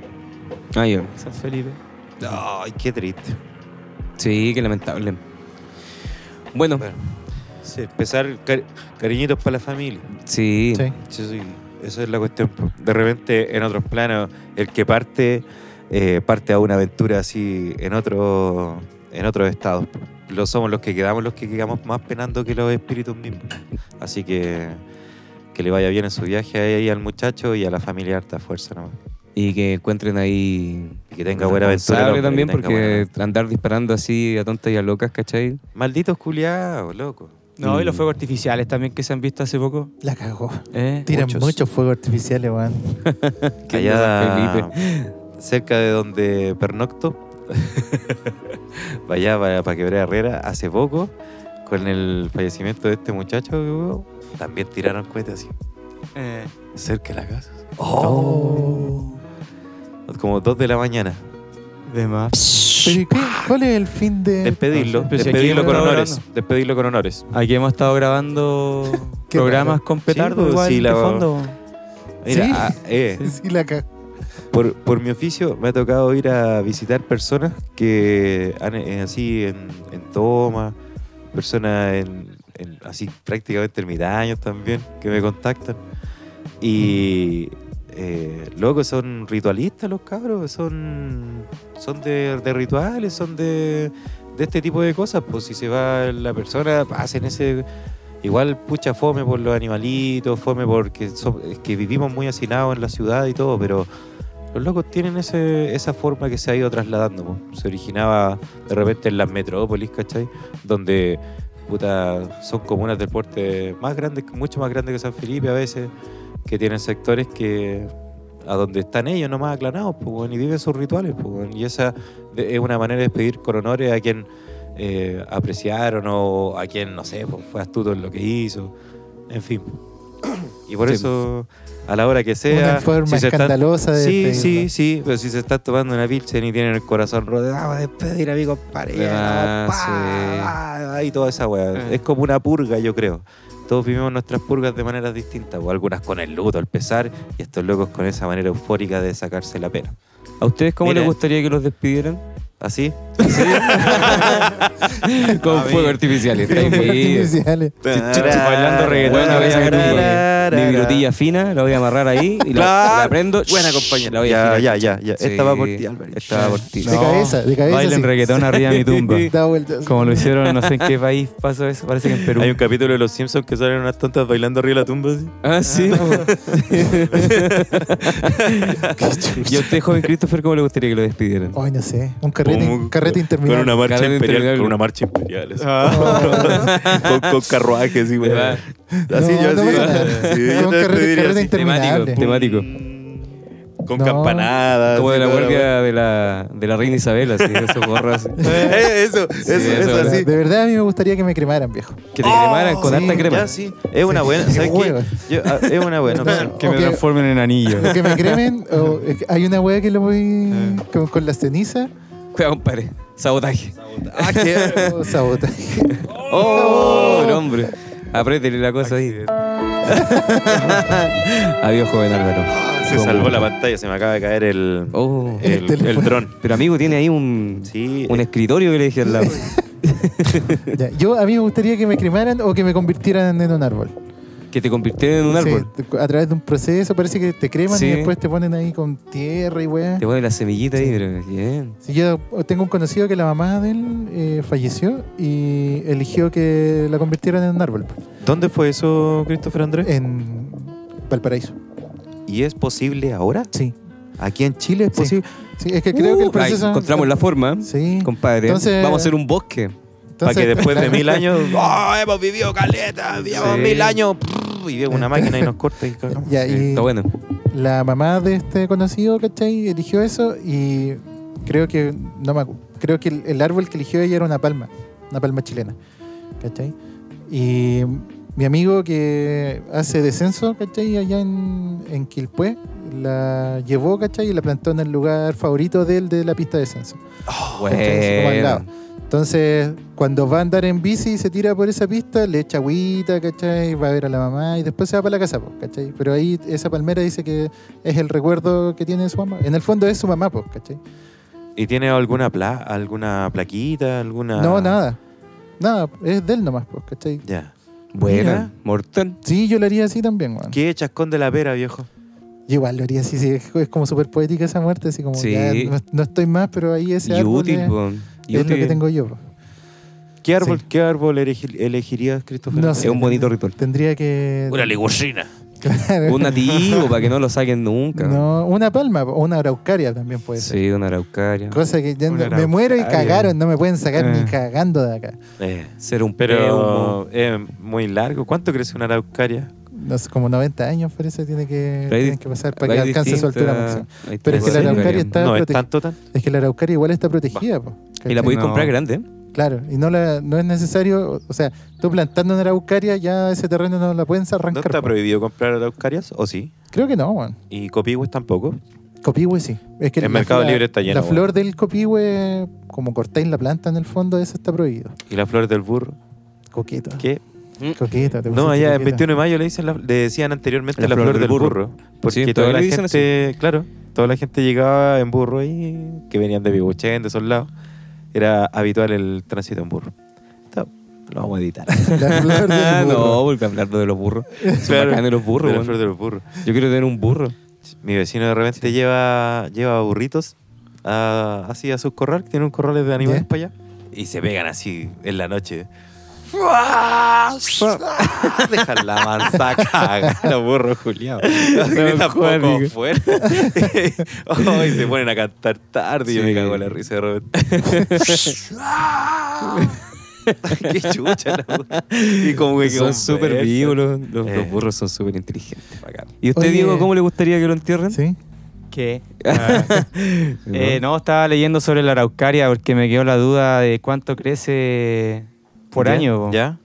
Ah, ya. San Felipe. Ay, qué triste. Sí, qué lamentable. Bueno, Bueno, sí, empezar cari- cariñitos para la familia. sí. Sí. Sí, sí, esa es la cuestión. po. De repente, en otros planos, el que parte, eh, parte a una aventura así en otro, en otros estados. po. Lo somos los que quedamos, los que quedamos más penando que los espíritus mismos. Así que que le vaya bien en su viaje ahí al muchacho y a la familia harta fuerza nomás. Y que encuentren ahí. Y que tenga buena aventura. hombre, también, porque andar disparando así a tontas y a locas, ¿cachai? Malditos culiados, loco. No, y los fuegos artificiales también que se han visto hace poco. La cagó. ¿eh? Tiran Muchos. muchos, fuegos artificiales, weón. Allá cerca de donde pernocto para allá, para, para Quebrada Herrera, hace poco, con el fallecimiento de este muchacho, que hubo, también tiraron cohetes así, Eh, cerca de la casa. Oh. Como dos de la mañana. de más. Pero ¿y qué? ¿Cuál es el fin de...? Despedirlo, Pero si aquí despedirlo con estado honores. Despedirlo con honores. Aquí hemos estado grabando Qué programas con petardo pues, igual sí, de la- fondo. Mira, ¿Sí? ah, eh, Sí, la ca- por, por mi oficio me ha tocado ir a visitar personas que han eh, así en, en toma, personas en, en así prácticamente ermitaños también, que me contactan. Y eh, loco, son ritualistas los cabros, son, son de, rituales, son de, este tipo de cosas. Pues si se va la persona, hacen ese... Igual pucha fome por los animalitos, fome porque que vivimos muy hacinados en la ciudad y todo, pero los locos tienen ese, esa forma que se ha ido trasladando. po. Se originaba de repente en las metrópolis, ¿cachai? Donde puta, son comunas del porte más grandes, mucho más grandes que San Felipe a veces, que tienen sectores que a donde están ellos nomás aclarados pues, weón, y viven sus rituales. pues, y esa es una manera de pedir con honores a quien eh, apreciaron o a quien, no sé, pues, fue astuto en lo que hizo. En fin. Y por Sí. eso, a la hora que sea. Una forma si se están- escandalosa de Sí, despedirlo. sí, sí, pero si se está tomando una pilsen y tienen el corazón roto, vamos a despedir a mi compadre. Pa, sí. Y toda esa weá. Eh. Es como una purga, yo creo. Todos vivimos nuestras purgas de maneras distintas, o algunas con el luto, el pesar, y estos locos con esa manera eufórica de sacarse la pena. ¿A ustedes cómo Mira. les gustaría que los despidieran? ¿Así? Con A fuego artificial. está artificiales. Bailando reggaetón, Bueno, voy a sacar tarara. mi, mi virutilla fina, la voy a amarrar ahí y la, la prendo. Buena shh, compañía. la voy a Ya, ya, ya, ya. Sí. Esta va por ti, Álvaro. Esta va por ti. De cabeza, de cabeza, Bailen sí. reggaetón arriba de mi tumba. Da vueltas. Como lo hicieron, no sé en qué país pasó eso, parece que en Perú. Hay un capítulo de Los Simpsons que salen unas tontas bailando arriba de la tumba. así. Ah, sí. ¿Y a usted, joven Christopher, cómo le gustaría que lo despidieran? Ay, no sé. Un carrete, Como- un carrete interminable. Con una marcha Carrete imperial. Con una marcha imperial. Oh. con, con carruajes, sí, güey. ¿Verdad? Así No, yo no así. sí, yo te carrete- carrete así. interminable. Temático. Con No. campanadas. Como de la guardia de la, de la reina Isabel, así, esos gorros. así. Eh, eso, eso, eso, eso, ¿verdad? así. De verdad a mí me gustaría que me cremaran, viejo. Que te cremaran con sí, harta crema. Ya, sí. Es una Sí, buena. ¿Sabes qué? Yo- ah, Es una buena opción. Que me O que- transformen en anillo. Que me cremen, o hay una wea que lo voy con, con la ceniza. Cuidado, compadre. Sabotaje. Ah, sabotaje. Oh, el hombre. Apriétele la cosa ahí. Adiós, joven Álvaro. Se salvó la pantalla, se me acaba de caer el, Oh. El el, teléfono. el dron. Pero amigo, tiene ahí un, Sí. un escritorio que le dije al lado. Ya, Yo a mí me gustaría que me cremaran o que me convirtieran en un árbol. Que te convirtieron en un Sí, árbol. a través de un proceso parece que te creman Sí. y después te ponen ahí con tierra y weá. Te pone la semillita ahí, Sí. pero bien. Sí, yo tengo un conocido que la mamá de él eh, falleció y eligió que la convirtieran en un árbol ¿Dónde fue eso, Christopher Andrés? en Valparaíso. ¿Y es posible ahora? Sí, ¿Aquí en Chile es Sí. posible? sí es que creo que el Uh, ahí proceso. encontramos la forma, Sí. compadre. Entonces- Vamos a hacer un bosque. Entonces, Para que después de mil años, ¡oh, hemos vivido caleta! Llevamos Sí. mil años. prrr, Y viene una máquina y nos corta y cagamos. Ya, Sí, y Está bueno. la mamá de este conocido, ¿cachai? Eligió eso y creo que, no me creo que el, el árbol que eligió ella era una palma, una palma chilena, ¿cachai? Y mi amigo que hace descenso, ¿cachai? Allá en, en Quilpué, la llevó, ¿cachai? Y la plantó en el lugar favorito de él de la pista de descenso. Bueno. Entonces, cuando va a andar en bici y se tira por esa pista, le echa agüita, ¿cachai? Va a ver a la mamá y después se va para la casa, ¿cachai? Pero ahí esa palmera dice que es el recuerdo que tiene su mamá. En el fondo es su mamá, ¿cachai? ¿Y tiene alguna pla alguna plaquita? alguna No, nada. Nada, es de él nomás, ¿cachai? Ya. Buena. Mortal. Sí, yo lo haría así también, weón. ¿Qué chascón de la pera, viejo? Yo igual lo haría así, sí, es, como súper poética esa muerte, así como Sí. ya no, no estoy más, pero ahí ese Y árbol útil, es. Y es lo que tengo yo. ¿Qué árbol, Sí. ¿qué árbol elegi- elegirías, Christopher? No sé. Es un bonito ritual. Tendría que... Una ligurrina. Claro. Un nativo para que no lo saquen nunca. No, una palma o una araucaria también puede ser. Sí, una araucaria. Cosa que ya no- me muero y cagaron, no me pueden sacar ni Eh. cagando de acá. Eh, Ser un pero es muy largo. ¿Cuánto crece una araucaria? no sé, como 90 años parece tiene que, tienen que pasar para que alcance su altura máxima. Pero es que la araucaria está No, es protegida. tanto, tanto. Es que la araucaria igual está protegida, po, Y la podéis No. comprar grande. Claro, y no, la, no es necesario, o sea, tú plantando una araucaria ya ese terreno no la pueden ¿No arrancar. está po. prohibido comprar araucarias? ¿O sí? Creo que no, weón. ¿Y copihue tampoco? Copihue sí. Es que El Mercado Libre está lleno, La flor del copihue, como cortáis la planta en el fondo, eso está prohibido. ¿Y la flor del burro? Coqueto. ¿Qué? Coqueta. te No, allá en coqueta. 21 de mayo le, dicen la- le decían anteriormente La la, flor, del burro. Porque Sí, toda la gente, claro, toda la gente llegaba en burro ahí, que venían de Pibuchén, de esos lados. Era habitual el tránsito en burro. Esto Lo vamos a editar. Ah, no, porque hablando de los burros. Son Claro. bacanes los burros, De la flor de los burros. Yo quiero tener un burro. Mi vecino de repente lleva, lleva burritos a- así a sus corral, que tiene un corral de animales para allá. Y se pegan así en la noche. Dejan la mansa caga, los burros juliados. Gritan cuático. poco fuerte. Oh, y se ponen a cantar tarde y yo me cago en la risa de repente. Qué chucha la. Y como que Son súper vivos, los, los- Eh. los burros son súper inteligentes. ¿Y usted, Oye. Diego, cómo le gustaría que lo entierren? Sí. ¿Qué? Ah, eh, no, estaba leyendo sobre la araucaria porque me quedó la duda de cuánto crece por ¿Ya? año. po. ¿Ya?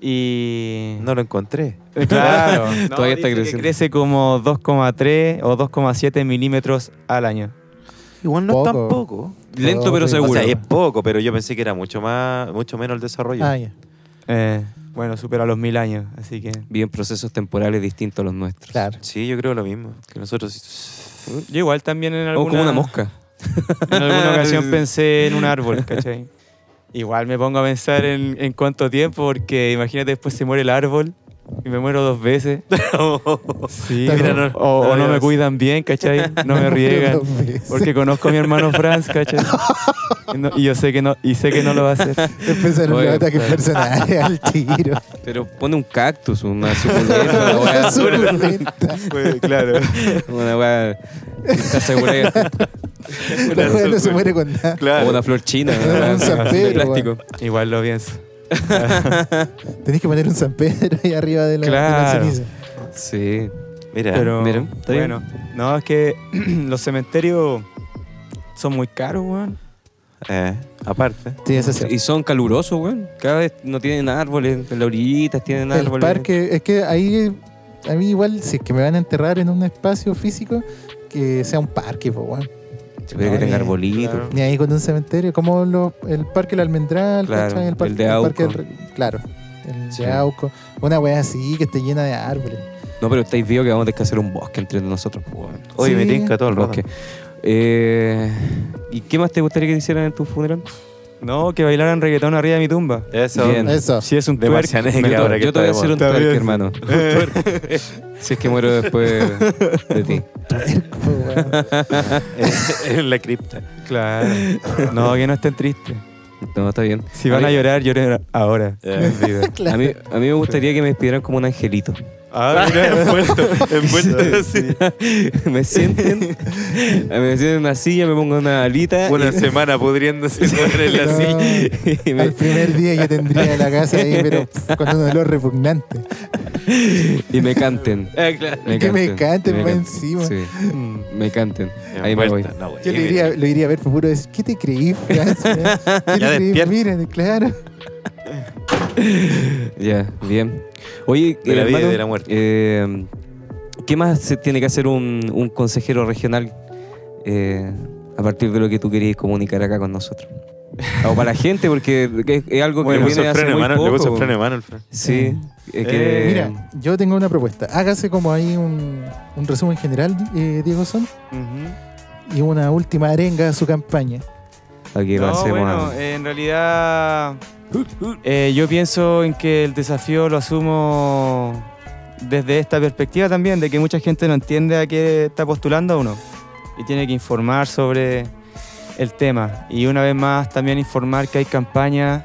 Y. No lo encontré. Claro. no, Todavía está creciendo. crece como 2,3 o 2,7 milímetros al año. Igual no es tan poco. Lento pero sí. seguro. O sea, es poco, pero yo pensé que era mucho más, mucho menos el desarrollo. Ah. Eh, bueno, supera los mil años, así que. Viven procesos temporales distintos a los nuestros. Claro. Sí, yo creo lo mismo. Que nosotros. Yo igual también en O alguna, como una mosca. En alguna ocasión pensé en un árbol, ¿cachai? Igual me pongo a pensar en, en cuánto tiempo, porque imagínate después se muere el árbol y me muero dos veces. Sí, Mira, o- no- o, o no no me cuidan bien, ¿cachai? No me riegan. Porque conozco a mi hermano Franz, ¿cachai? Y, no- y yo sé que no, y sé que no lo va a hacer. Empezaron Oye, los ataques personales al tiro. Pero pone un cactus, una suculenta, una weá. Suculenta. claro. Una weá. Está segura La wea no se muere con nada. Claro. O una flor china. Un una weá de Pedro, plástico. Igual lo pienso. Tenés que poner un San Pedro ahí arriba de la, de la Claro. ceniza. Sí. Mira, Pero, mira, está bien. bueno, no, es que los cementerios son muy caros, weón. eh, aparte. Sí, eso sí. Y son calurosos, weón. Cada vez no tienen árboles. En las orillitas tienen El árboles. parque, es que ahí, a mí igual, si es que me van a enterrar en un espacio físico, que sea un parque, pues, weón. Se puede que tenga ni- arbolitos. claro. Ni ahí con un cementerio, como los- el Parque El Almendral, Claro, el parque, de parque Auco. del Re- claro, el Sí. de Auco. Una wea así que esté llena de árboles. No, pero estáis vivos que vamos a tener que hacer un bosque entre nosotros. Oye, me Sí. tinca todo el. Bosque. Eh, ¿Y qué más te gustaría que te hicieran en tu funeral? No, que bailaran reggaetón arriba de mi tumba. Eso. Bien. Eso. Si es un De twerk, me- ahora que Yo te voy a hacer un twerk, bien. hermano. si es que muero después de ti. En la cripta. Claro. No, que no estén tristes. No, está bien. Si van a mí- llorar, lloren ahora. Eh. A mí, a mí me gustaría que me despidieran como un angelito. Ah, envuelto, envuelto así. me sienten, me sienten en una silla, me pongo una alita Una y, semana pudriéndose en la No. silla. y me- Al primer día yo tendría la casa ahí, pero con un olor repugnante. y me canten. Ah, claro. Que me canten más encima. Sí, me canten. Ahí me voy. No, Yo mira. iría, lo iría a ver por puro decir, ¿qué te creí, Franz? ¿Qué te Ya creí? despierta. Mira, claro. Ya, bien. Oye, De la vida y de la muerte. eh, ¿qué más se tiene que hacer un, un consejero regional eh, a partir de lo que tú querías comunicar acá con nosotros? O para la gente, porque es, es algo que Le puso viene el hace freno de muy mano, poco. el freno de mano. Sí, que... Eh, Mira, yo tengo una propuesta. Hágase como ahí un, un resumen general, eh, Diego Son, y una última arenga a su campaña. Aquí No, bueno, en realidad eh, yo pienso en que el desafío lo asumo desde esta perspectiva también, de que mucha gente no entiende a qué está postulando uno y tiene que informar sobre el tema. Y una vez más también informar que hay campañas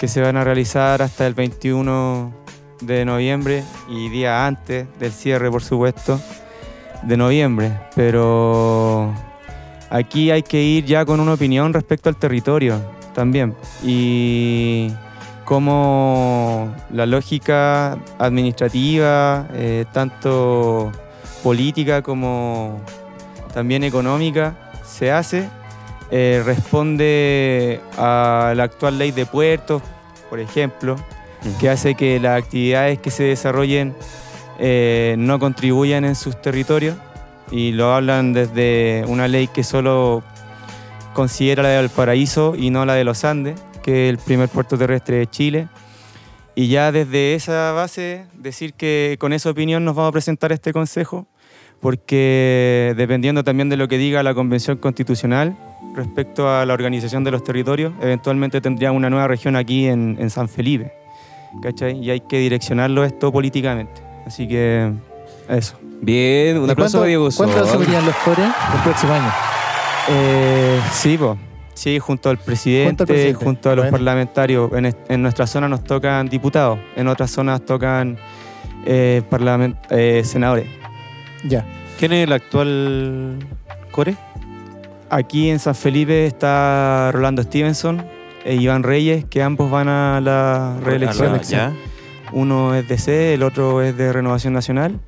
que se van a realizar hasta el 21 de noviembre y día antes del cierre, por supuesto, de noviembre. Pero aquí hay que ir ya con una opinión respecto al territorio también. Y cómo la lógica administrativa, eh, tanto política como también económica, se hace, eh, responde a la actual ley de puertos, por ejemplo, que hace que las actividades que se desarrollen eh, no contribuyan en sus territorios y lo hablan desde una ley que solo considera la de Valparaíso y no la de los Andes, que es el primer puerto terrestre de Chile. Y ya desde esa base decir que con esa opinión nos vamos a presentar este consejo, porque dependiendo también de lo que diga la Convención Constitucional respecto a la organización de los territorios, eventualmente tendría una nueva región aquí en, en San Felipe. ¿Cachai? Y hay que direccionarlo esto políticamente. Así que eso. Bien, un ¿Y aplauso a Diego ¿Cuánto asumirían los cores el próximo año? Eh, sí, po. sí, junto al presidente, Junto al presidente. junto a los Bueno. parlamentarios. En, est- en nuestra zona nos tocan diputados, en otras zonas tocan eh, parlament- eh, senadores. Ya. ¿Quién es el actual core? Aquí en San Felipe está Rolando Stevenson e Iván Reyes, que ambos van a la reelección. Ah, ya. Uno es de C, el otro es de Renovación Nacional.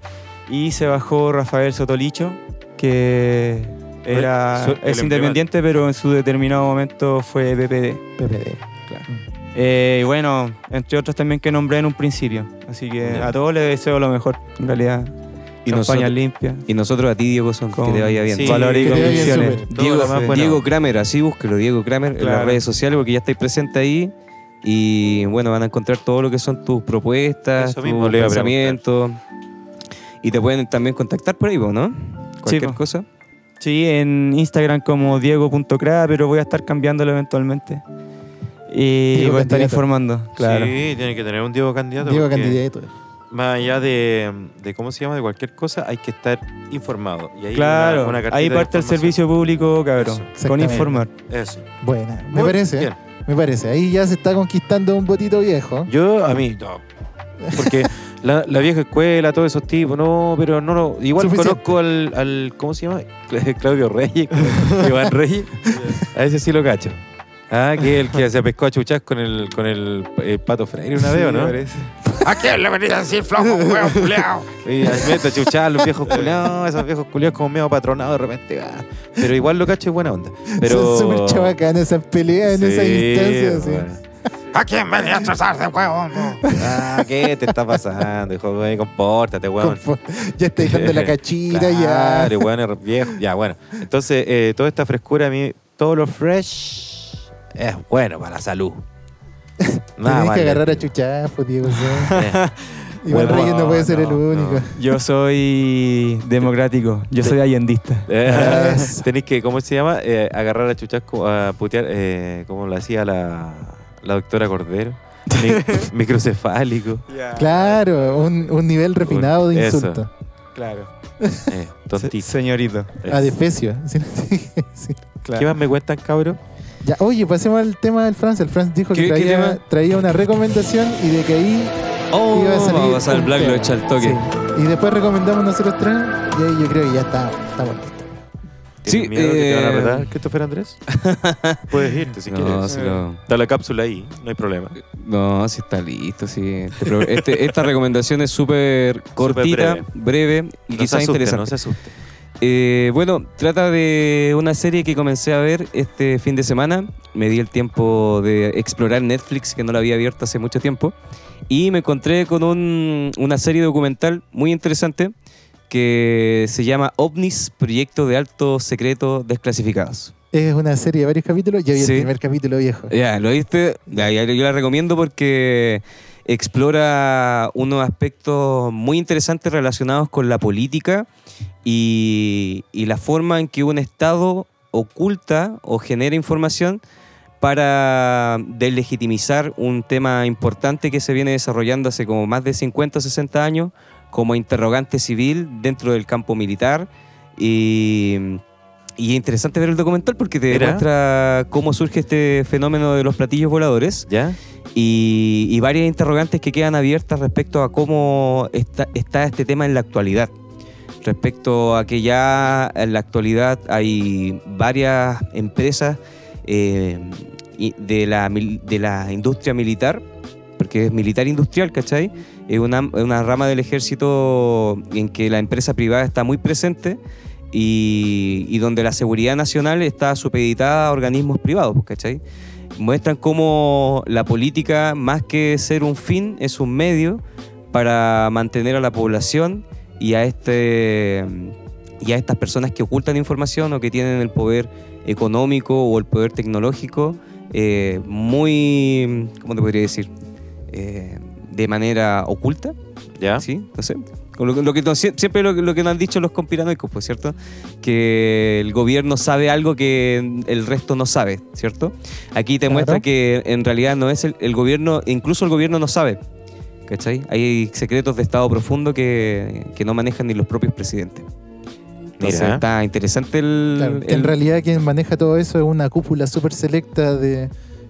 Y se bajó Rafael Sotolicho, que era, es independiente, pero en su determinado momento fue PPD. PPD. Eh, y bueno, entre otros también que nombré en un principio. Así que a todos les deseo lo mejor, en realidad. Y Campaña nosotros, limpia. y nosotros a ti, Diego Son, que te vaya bien. Sí, valores y. Todo Diego, bueno. Kramer, así búsquelo, Diego Kramer en las Claro. redes sociales porque ya estáis presente ahí y bueno, van a encontrar todo lo que son tus propuestas, Eso tus pensamientos y te pueden también contactar por ahí, ¿no? Cualquier po. cosa. Sí, en Instagram como diego.cra, pero voy a estar cambiándolo eventualmente. Y Diego voy a estar candidato. informando, claro. Sí, tiene que tener un Diego candidato. Diego porque candidato. Más allá de, de cómo se llama, de cualquier cosa, hay que estar informado. Y ahí Claro, una- una cartita ahí de parte el información. servicio público, cabrón, Eso, con exactamente. informar. Eso. Buena. Me Muy parece, ¿eh? bien. Me parece. Ahí ya se está conquistando un botito viejo. Yo, a mí, no. Porque la, la vieja escuela, todos esos tipos, no, pero no, no. Igual Suficiente. conozco al, al, ¿cómo se llama? Cla- Claudio Reyes, Iván Reyes. A ese sí lo cacho. Ah, que el que se pescó a chuchas con el, con el, eh, pato Freire una vez, ¿o Sí, ¿no? parece. ¿A quién le venía a decir flojo, huevo, culiao? Y ahí mete a chuchar los viejos culiados, esos viejos culiados como medio patronados de repente. ah. Pero igual lo cacho es buena onda. Pero... Son súper chabacanas esas peleas en esas sí. ¿A quién venía a trazar de huevo? Ah, ¿qué te está pasando, hijo? güey? Compórtate, weón. Confo- Ya estáis dando la cachita ya. Claro, eres viejo. Ya, bueno. Entonces, eh, toda esta frescura a mí, todo lo fresh es bueno para la salud. Nada Tienes que agarrar a chuchafo, Diego. sí. Eh, Igual Bueno, Reyes no puede ser el único. no. Yo soy democrático, yo soy allendista. eh, tenéis que, ¿cómo se llama? Eh, agarrar a chuchasco, a putear, eh, como lo hacía la, la doctora Cordero. Mi- microcefálico. Claro, un, un nivel refinado de Eso. insulto. Claro. Eh, tontito. Señorito. Eh. Adefesio. Sí, sí, sí. ¿Qué más me cuentan, cabrón? Ya, oye, pasemos al tema del Franz. El Franz dijo que ¿Qué- qué traía, traía una recomendación y de que ahí Oh, iba a salir. vamos a pasar el Black tema. Al toque. Sí. Y después recomendamos nosotros tres y ahí yo creo que ya está, estamos listos. Sí, ¿Tienes miedo que te van a eh, retar, Christopher Andrés? Puedes irte si No, quieres. si lo- Está la cápsula ahí, no hay problema. No, sí está listo, sí. Este este- esta recomendación es súper cortita, breve. y No se quizás asuste, interesante. no se asuste. Eh, bueno, trata de una serie que comencé a ver este fin de semana. Me di el tiempo de explorar Netflix, que no la había abierto hace mucho tiempo. Y me encontré con un- una serie documental muy interesante que se llama OVNIS, Proyecto de Alto Secreto Desclasificados. Es una serie de varios capítulos. Yo vi Sí. el primer capítulo viejo. Ya, ¿lo viste? Ya, ya, yo la recomiendo porque explora unos aspectos muy interesantes relacionados con la política y, y la forma en que un Estado oculta o genera información para deslegitimizar un tema importante que se viene desarrollando hace como más de 50 o 60 años como interrogante civil dentro del campo militar y, y es interesante ver el documental porque te Mira. muestra cómo surge este fenómeno de los platillos voladores ¿Ya? y, y varias interrogantes que quedan abiertas respecto a cómo está, está este tema en la actualidad. Respecto a que ya en la actualidad hay varias empresas eh, de, la, de la industria militar que es militar industrial, ¿cachai? Es una, una rama del ejército en que la empresa privada está muy presente y, y donde la seguridad nacional está supeditada a organismos privados, pues, ¿cachai? Muestran cómo la política, más que ser un fin, es un medio para mantener a la población y a este y a estas personas que ocultan información o que tienen el poder económico o el poder tecnológico eh, muy, ¿cómo te podría decir? Eh, de manera oculta, ¿Ya? ¿sí? No sé. Lo, que- lo siempre lo, que- lo que nos han dicho los conspiranoicos, pues, ¿cierto? Que el gobierno sabe algo que el resto no sabe, ¿cierto? Aquí te Claro. muestra que en realidad no es el, el gobierno, incluso el gobierno no sabe, ¿cachai? Hay secretos de Estado profundo que, que no manejan ni los propios presidentes. Entonces Mira. está interesante el... Claro, el- en realidad quien maneja todo eso es una cúpula súper selecta de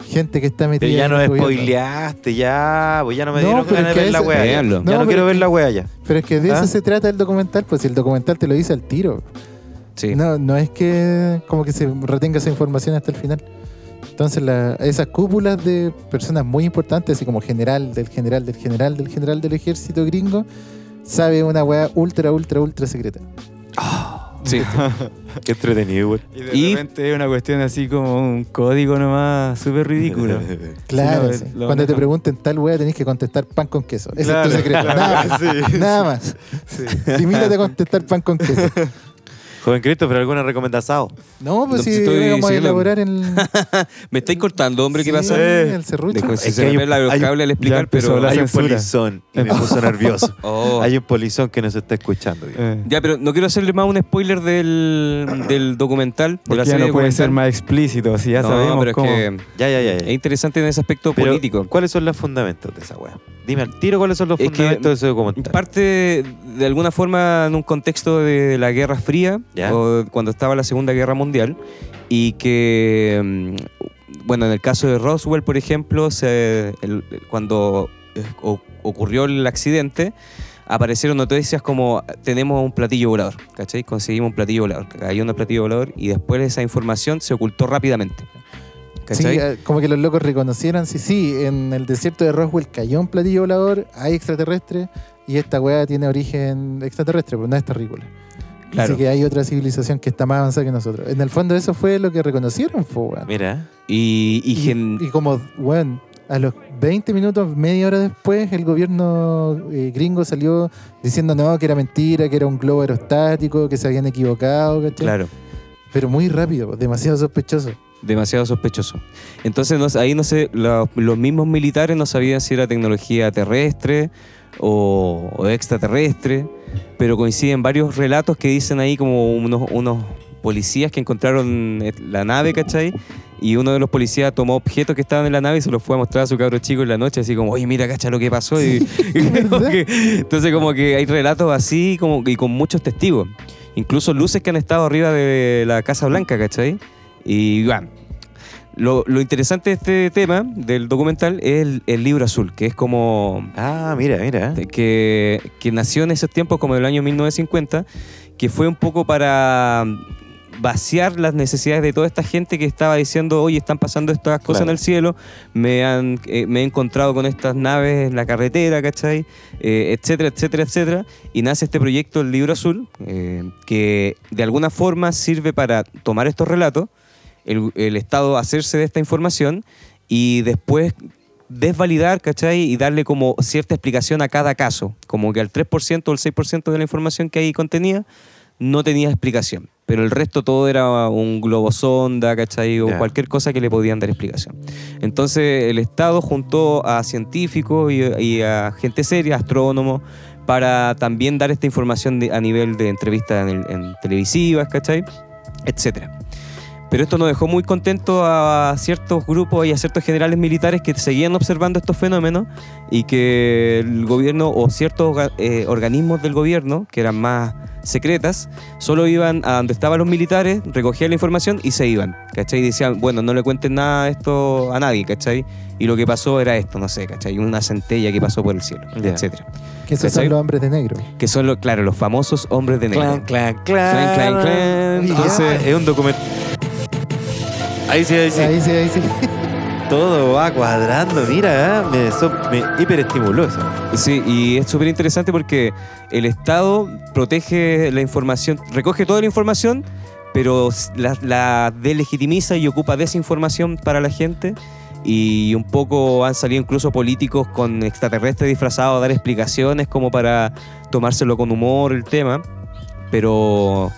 gente que está metida Pero ya no spoileaste, ya, pues ya no me No, dieron ganas de ver la wea. Ya, No, quiero ver la wea ya. Pero es que de ¿Ah? eso se trata el documental, pues si el documental te lo dice al tiro. sí. No, no es que como que se retenga esa información hasta el final. Entonces la- esas cúpulas de personas muy importantes, así como general del general del general del general del ejército gringo, sabe una weá ultra, ultra, ultra secreta. Sí. Qué entretenido, güey. Y de Y- repente es una cuestión así como un código nomás súper ridículo. Claro, Sí, sí. cuando te pregunten tal weá tenés que contestar pan con queso. Ese Claro, es tu secreto. claro, Nada más. sí, Nada más. Limítate a contestar pan con queso. Joven Cristo, pero alguna recomendación. No, pues No, si estoy vamos a siguiendo. elaborar el. Me estáis cortando, hombre, ¿qué Sí, pasa? El serrucho. Es que hay me un- pela los hay un- cables al explicar, empezó pero... la Hay un censura. polizón y me puso nervioso. Oh. Hay un polizón que nos está escuchando. digo. Eh, Ya, pero no quiero hacerle más un spoiler del, del documental, de la porque ya serie no puede ser documental. más explícito, si ya no, sabemos pero es que Ya, ya, ya. ya. es interesante en ese aspecto Pero, político. ¿Cuáles son los fundamentos de esa wea? Dime al tiro cuáles son los Es que fundamentos de ese documental. Parte de alguna forma en un contexto de la Guerra Fría, Ya. o cuando estaba la Segunda Guerra Mundial, y que, mm, bueno, en el caso de Roswell, por ejemplo, se- el- cuando eh, ocurrió el accidente, aparecieron noticias como tenemos un platillo volador, ¿cachai? Conseguimos un platillo volador, cayó un platillo volador y después esa información se ocultó rápidamente. Eh, como que los locos reconocieron, sí, sí, en el desierto de Roswell cayó un platillo volador, hay extraterrestres y esta weá tiene origen extraterrestre, pues no es terrícola. Claro. Así que hay otra civilización que está más avanzada que nosotros. En el fondo eso fue lo que reconocieron, fue, weón. Mira. y, y Y, gen- y como, weón, a los 20 minutos, media hora después, el gobierno eh, gringo salió diciendo no, que era mentira, que era un globo aerostático, que se habían equivocado, ¿cachai? claro. Pero muy rápido, demasiado sospechoso. Demasiado sospechoso. Entonces no- ahí no sé, lo- los mismos militares no sabían si era tecnología terrestre o, o extraterrestre, pero coinciden varios relatos que dicen ahí como unos, unos policías que encontraron eh, la nave, ¿cachai? Y uno de los policías tomó objetos que estaban en la nave y se los fue a mostrar a su cabro chico en la noche, así como, oye, mira, cacha lo que pasó. Y, y como que- entonces como que hay relatos así como, y con muchos testigos. Incluso luces que han estado arriba de la Casa Blanca, ¿cachai? Y bueno, lo, lo interesante de este tema, del documental, es el, el libro azul, que es como... Ah, mira, mira. Que, que nació en esos tiempos como del año 1950, que fue un poco para vaciar las necesidades de toda esta gente que estaba diciendo, oye, están pasando estas cosas Claro. en el cielo, me, han, eh, me he encontrado con estas naves en la carretera, ¿cachai? Eh, etcétera, etcétera, etcétera. Y nace este proyecto, el Libro Azul, eh, que de alguna forma sirve para tomar estos relatos, el, el Estado hacerse de esta información y después desvalidar, ¿cachai? Y darle como cierta explicación a cada caso. Como que al 3% o el 6% de la información que ahí contenía no tenía explicación. Pero el resto todo era un globo sonda, ¿cachai? O cualquier cosa que le podían dar explicación. Entonces el Estado juntó a científicos y, y a gente seria, astrónomos, para también dar esta información de- a nivel de entrevistas en, en televisivas, ¿cachai? Etcétera. Pero esto nos dejó muy contentos a ciertos grupos y a ciertos generales militares que seguían observando estos fenómenos y que el gobierno o ciertos eh, organismos del gobierno, que eran más secretas, solo iban a donde estaban los militares, recogían la información y se iban, ¿cachai? Y decían, bueno, no le cuenten nada de esto a nadie, ¿cachai? Y lo que pasó era esto, no sé, ¿cachai? Una centella que pasó por el cielo, Ya. etcétera. Que esos ¿Cachai? son los hombres de negro. Que son, los, claro, los famosos hombres de negro. Clan, clan, clan. Clan, clan, clan. Entonces, Entonces- es un documento. Ahí sí, ahí sí. Ahí sí, ahí sí. todo va cuadrando. Mira, ¿eh? me, eso me hiperestimuló eso. Sí, y es súper interesante porque el Estado protege la información, recoge toda la información, pero la, la delegitimiza y ocupa desinformación para la gente. Y un poco han salido incluso políticos con extraterrestres disfrazados a dar explicaciones como para tomárselo con humor el tema. Pero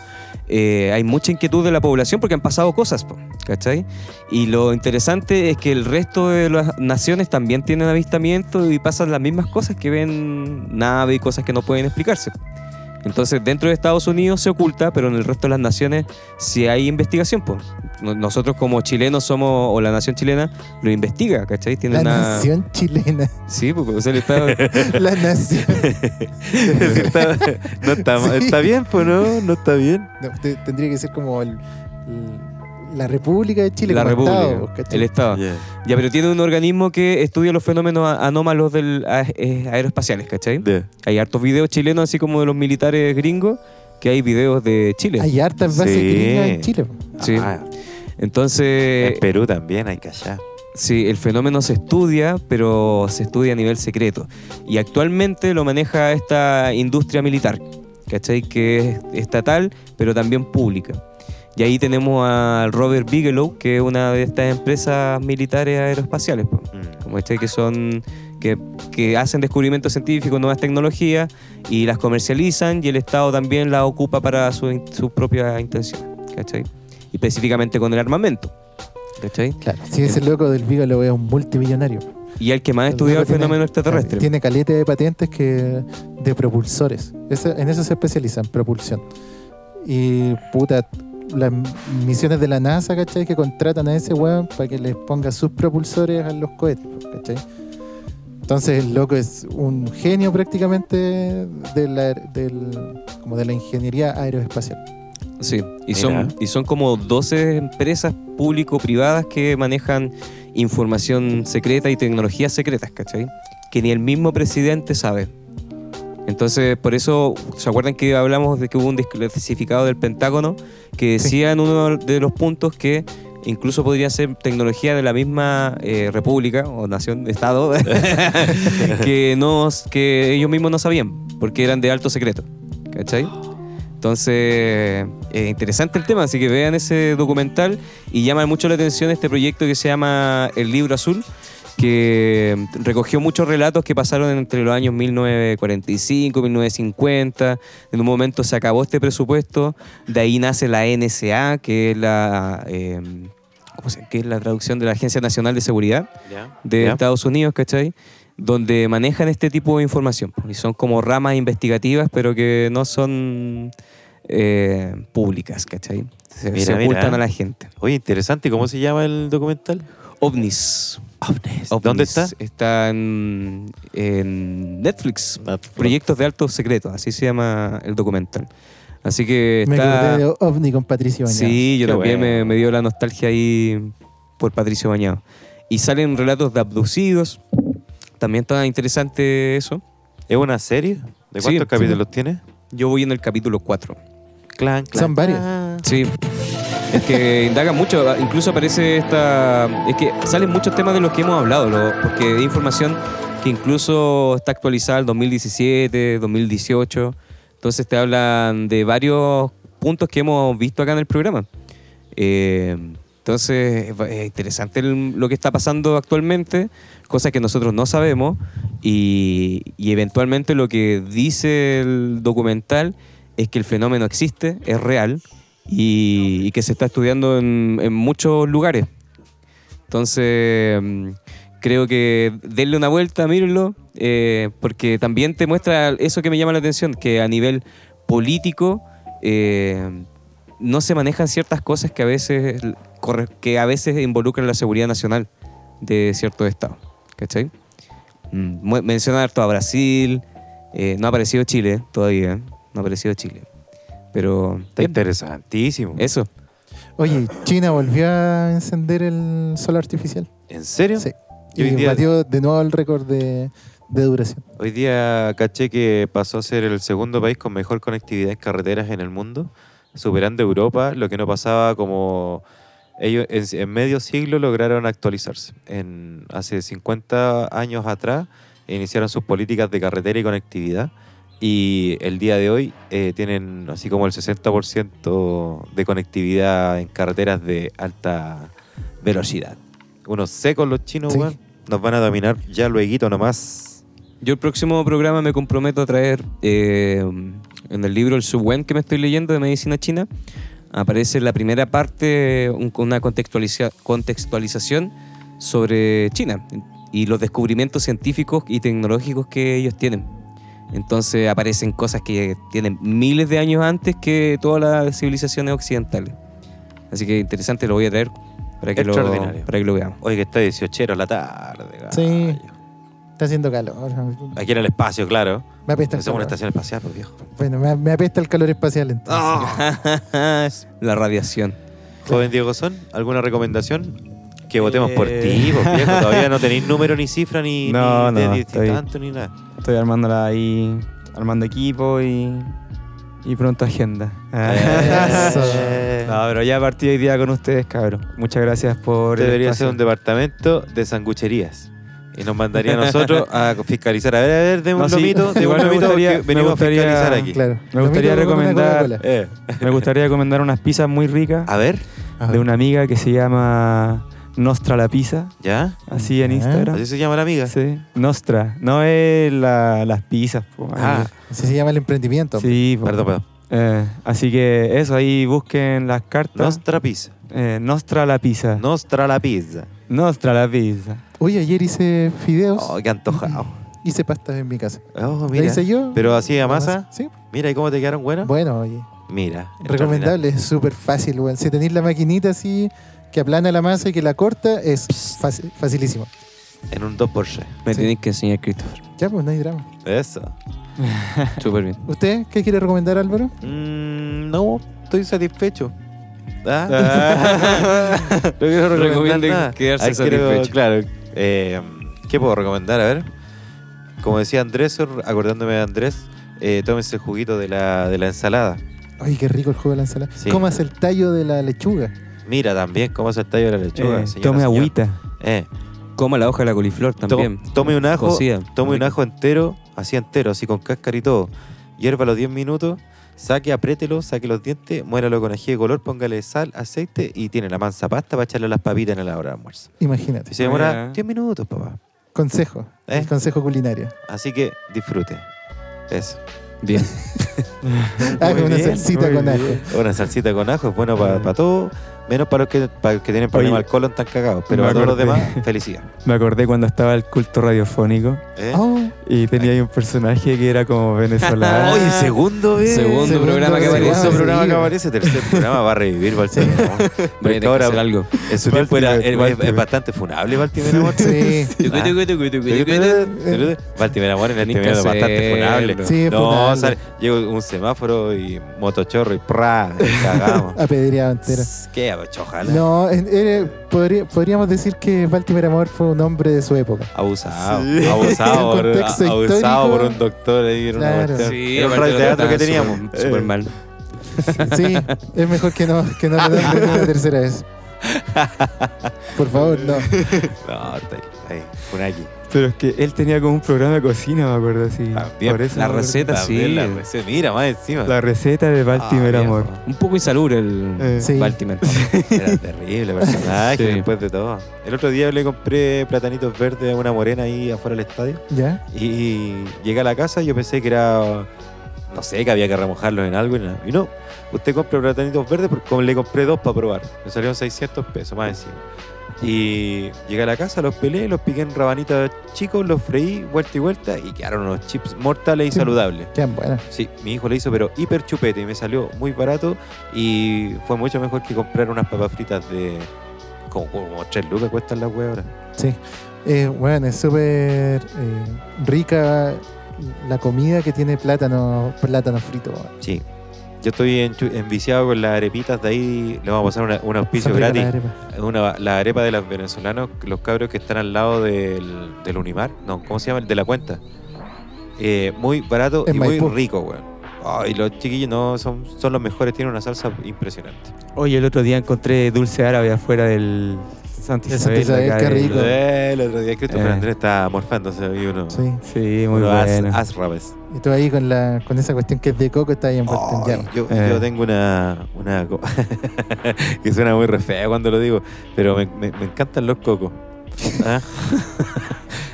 eh, hay mucha inquietud de la población porque han pasado cosas, ¿cachai? Y lo interesante es que el resto de las naciones también tienen avistamiento y pasan las mismas cosas que ven naves y cosas que no pueden explicarse. Entonces, dentro de Estados Unidos se oculta, pero en el resto de las naciones sí hay investigación. Pues. No- Nosotros como chilenos somos, o la nación chilena, lo investiga, ¿cachai? Tiene La una... nación chilena. Sí, porque o sea, el Estado... La nación. está, no está, Sí. está bien, pues no, no está bien. No, te- tendría que ser como el- el- la República de Chile. la como República, Estado, ¿cachai? el Estado. Ya. Ya, pero tiene un organismo que estudia los fenómenos anómalos del, a- eh, aeroespaciales, ¿cachai? Hay hartos videos chilenos, así como de los militares gringos, que hay videos de Chile. Hay hartas bases Sí. gringas en Chile. Sí. Ah, Entonces, en Perú también hay que allá. sí, el fenómeno se estudia, pero se estudia a nivel secreto. Y actualmente lo maneja esta industria militar, ¿cachai? Que es estatal, pero también pública. Y ahí tenemos al Robert Bigelow, que es una de estas empresas militares aeroespaciales. Mm. como este que son que, que hacen descubrimientos científicos, nuevas tecnologías y las comercializan y el Estado también las ocupa para su, in- su propia intención, ¿cachai? Y específicamente con el armamento, ¿cachai? Claro. Si ese loco del Vígalo es un multimillonario. Y el que más ha El estudiado el tiene- fenómeno extraterrestre. Tiene caleta de patentes que de propulsores. Ese- en eso se especializa, en propulsión. Y puta, las misiones de la NASA, ¿cachai? Que contratan a ese weón para que les ponga sus propulsores a los cohetes, ¿cachai? Entonces el loco es un genio prácticamente de la, del, como de la ingeniería aeroespacial. Sí, y son, y son como 12 empresas público-privadas que manejan información secreta y tecnologías secretas, ¿cachai? Que ni el mismo presidente sabe. Entonces, por eso, ¿se acuerdan que hablamos de que hubo un desclasificado del Pentágono que Sí. decía en uno de los puntos que incluso podría ser tecnología de la misma eh, república o nación, estado, que, no, que ellos mismos no sabían, porque eran de alto secreto, ¿cachai? Entonces, es interesante el tema, así que vean ese documental y llama mucho la atención este proyecto que se llama El Libro Azul, que recogió muchos relatos que pasaron entre los años 1945, 1950. En un momento se acabó este presupuesto, de ahí nace la NSA, que es la, eh, ¿cómo se- que es la traducción de la Agencia Nacional de Seguridad de. Estados Unidos, ¿cachai? Donde manejan este tipo de información. Y son como ramas investigativas, pero que no son eh, públicas, ¿cachai? Se, Mira, se ocultan mira. a la gente. Oye, interesante. ¿Cómo se llama el documental? OVNIs. OVNIs. ¿Dónde está? Está en, en Netflix. Netflix. Proyectos de alto secreto, así se llama el documental. Así que Me está... de OVNI con Patricio Bañado. Sí, yo Qué también me, bueno. me dio la nostalgia ahí por Patricio Bañado. Y salen relatos de abducidos. También está interesante eso. ¿Es una serie? ¿De Sí, cuántos sí. capítulos tiene? Yo voy en el capítulo 4. Clan, clan, Son varios. Sí. Es que indaga mucho, incluso aparece esta... Es que salen muchos temas de los que hemos hablado, porque hay información que incluso está actualizada al 2017, 2018. Entonces te hablan de varios puntos que hemos visto acá en el programa. Eh, entonces es interesante lo que está pasando actualmente, cosas que nosotros no sabemos y, y eventualmente lo que dice el documental es que el fenómeno existe, es real y, que se está estudiando en, muchos lugares. Entonces, mm, creo que denle una vuelta, mírenlo, eh, porque también te muestra eso que me llama la atención, que a nivel político eh, no se manejan ciertas cosas que a veces que a veces involucran la seguridad nacional de ciertos estados. ¿Cachai? Mm, mu- Menciona harto a Brasil, eh, no ha aparecido Chile todavía, no ha aparecido Chile. Pero Está interesantísimo. eso, Oye, China volvió a encender el sol artificial. ¿En serio? Sí. Y hoy Y día- batió de nuevo el récord de, de duración. Hoy día caché que pasó a ser el segundo país con mejor conectividad en carreteras en el mundo, superando Europa, lo que no pasaba como Ellos en, en medio siglo lograron actualizarse. En, hace 50 años atrás iniciaron sus políticas de carretera y conectividad. Y el día de hoy eh, tienen así como el 60% de conectividad en carreteras de alta velocidad. Unos secos los chinos, Sí. weón. Nos van a dominar ya luego nomás. Yo el próximo programa me comprometo a traer eh, en el libro El Subwen que me estoy leyendo de medicina china. Aparece la primera parte un- una contextualiza- contextualización sobre China y los descubrimientos científicos y tecnológicos que ellos tienen. Entonces aparecen cosas que tienen miles de años antes que todas las civilizaciones occidentales. Así que interesante, lo voy a traer para que, lo, Extraordinario. para que lo veamos. Oye, que está 18 la tarde. Sí. Está haciendo calor. Aquí en el espacio, claro. Me apesta el es una calor. estación espacial, pues viejo. Bueno, me, me apesta el calor espacial entonces. Ah. la radiación. Joven Diego Son, ¿alguna recomendación? Que votemos por Eh. ti, pues, viejo. Todavía no tenéis número ni cifra ni, No, ni de no, ni estoy- tanto ni nada. Estoy armándola ahí, armando equipo y, y pronto agenda. Eh. no, pero ya partí hoy día con ustedes, cabrón. Muchas gracias por el Debería espacio. ser un departamento de sangucherías. Y nos mandaría a nosotros a fiscalizar. A ver, a ver, deme No, un sí, lomito, igual un me lomito gustaría- porque venimos gustaría- a fiscalizar aquí. Claro. Me gustaría Lomito con una recomendar- Coca-Cola. Eh, Me gustaría recomendar unas pizzas muy ricas a ver, de una amiga que se llama Nostra la Pizza, ¿ya? así en Ah. Instagram. Así se llama la amiga. Sí, Nostra, no es la- las pizzas. po, Ah. Así se llama el emprendimiento. sí, po. perdón, perdón. Eh, así que eso, ahí busquen las cartas. Nostra pizza. Eh, Nostra la pizza. Nostra la pizza. Nostra la pizza. Uy, ayer hice fideos. Oh, qué antojado. Hice pastas en mi casa. Oh, ¿Lo mira. hice yo? Pero así a masa. Sí. Mira, ¿y cómo te quedaron buenas? Bueno, oye. Mira. Recomendable, es súper fácil, weón. Si tenéis la maquinita así, que aplana la masa y que la corta, es fácil- facilísimo. En un 2x3. Me Sí. tenéis que enseñar, Christopher. Ya, pues no hay drama. Eso. Súper bien. ¿Usted qué quiere recomendar, Álvaro? Mm, no, estoy satisfecho. ¿Ah? no quiero recomendar Recomiende nada. quedarse Ay, quiero- satisfecho. claro. Eh, ¿Qué puedo recomendar? A ver. Como decía Andrés, acordándome de Andrés, eh, tómense el juguito de la, de la ensalada. Ay, qué rico el jugo de la ensalada. Sí. Comas el tallo de la lechuga. Mira también cómo se el tallo de la lechuga. Eh, señora, tome señor. agüita. Eh, Coma la hoja de la coliflor to- también. tome un ajo, Cocida. tome un ajo entero, así entero, así con cáscara y todo. Hiérvalo 10 minutos, saque, apriételo, saque los dientes, muéralo con ají de color, póngale sal, aceite y tiene la mansa pasta para echarle las papitas en la hora de almuerzo. Imagínate. Y se demora Mira. 10 minutos, papá. Consejo. ¿Eh? El consejo culinario. Así que disfrute. Eso. Bien. Una bien, salsita con ajo. Una salsita con ajo es bueno para todo, menos para los que, para los que tienen problemas Oye, al colon tan cagados. Pero me a todos los demás, felicidad. Me acordé cuando estaba el culto radiofónico ¿Eh? Y tenía ahí un personaje que era como venezolano. Oye, segundo vez. Segundo, Segundo programa que aparece. Segundo programa que aparece, tercer programa va a revivir Baltimore. Voy a tener que ahora hacer algo. en su tiempo era, es- es, bastante funable Baltimore Amor. sí. Baltimore Amor en que medio es bastante funable. Sí, no, sale, llega un semáforo y motochorro y ¡prá! y cagamos. Apedreado entero. ¿Qué? Ojalá. No, podría- podríamos decir que Baltimore Amor fue un hombre de su época. Abusado, Sí. abusado, por, abusado histórico. por un doctor ahí. Era, una Claro. cuestión. Sí, Era un aparte radio lo teatro que trataban teníamos. Súper súper mal. Sí, es mejor que no, que no lo nombren una tercera vez. Por favor, no. No, está ahí, ahí, Funaki. Pero es que él tenía como un programa de cocina, me acuerdo así. También. Por eso La receta, sí. la receta. Mira, más encima. La receta de Baltimore Ah, Amor. Un poco insalubre el Eh. Sí. Baltimore. Era terrible personaje Sí. después de todo. El otro día le compré platanitos verdes a una morena ahí afuera del estadio. ¿Ya? Y llegué a la casa y yo pensé que era. No sé, que había que remojarlos en algo y nada. Y no, usted compra platanitos verdes porque le compré dos para probar. Me salieron 600 pesos más encima. Y llegué a la casa, los pelé, los piqué en rabanitas chicos, los freí vuelta y vuelta y quedaron unos chips mortales y Sí. saludables. Quedan buenas. Sí, mi hijo le hizo, pero hiper chupete y me salió muy barato y fue mucho mejor que comprar unas papas fritas de como, como 3 lucas cuestan las huevas ahora. Sí. Eh, bueno, es súper eh, rica la comida que tiene plátano, plátano frito. Sí. Yo estoy enviciado con las arepitas de ahí. Le vamos a pasar una- un auspicio gratis. las arepas. Una, la arepa de los venezolanos, los cabros que están al lado del, del Unimar. No, ¿cómo se llama? El de la cuenta. Eh, muy barato En y muy Maipú. rico, weón. Ay, los chiquillos no son, son los mejores, tienen una salsa impresionante. Oye, el otro día encontré dulce árabe afuera del Santa De Santa Isabel. Isabel, qué rico. Eh, El otro día Christopher Eh. Andrés está morfándose y uno. Sí. Sí, muy uno as- bueno. asrabes. Y tú ahí con, la, con esa cuestión que es de coco, está ahí en llama. yo, Eh. yo tengo una, una que suena muy re feo cuando lo digo, pero me, me- me encantan los cocos. ¿Ah?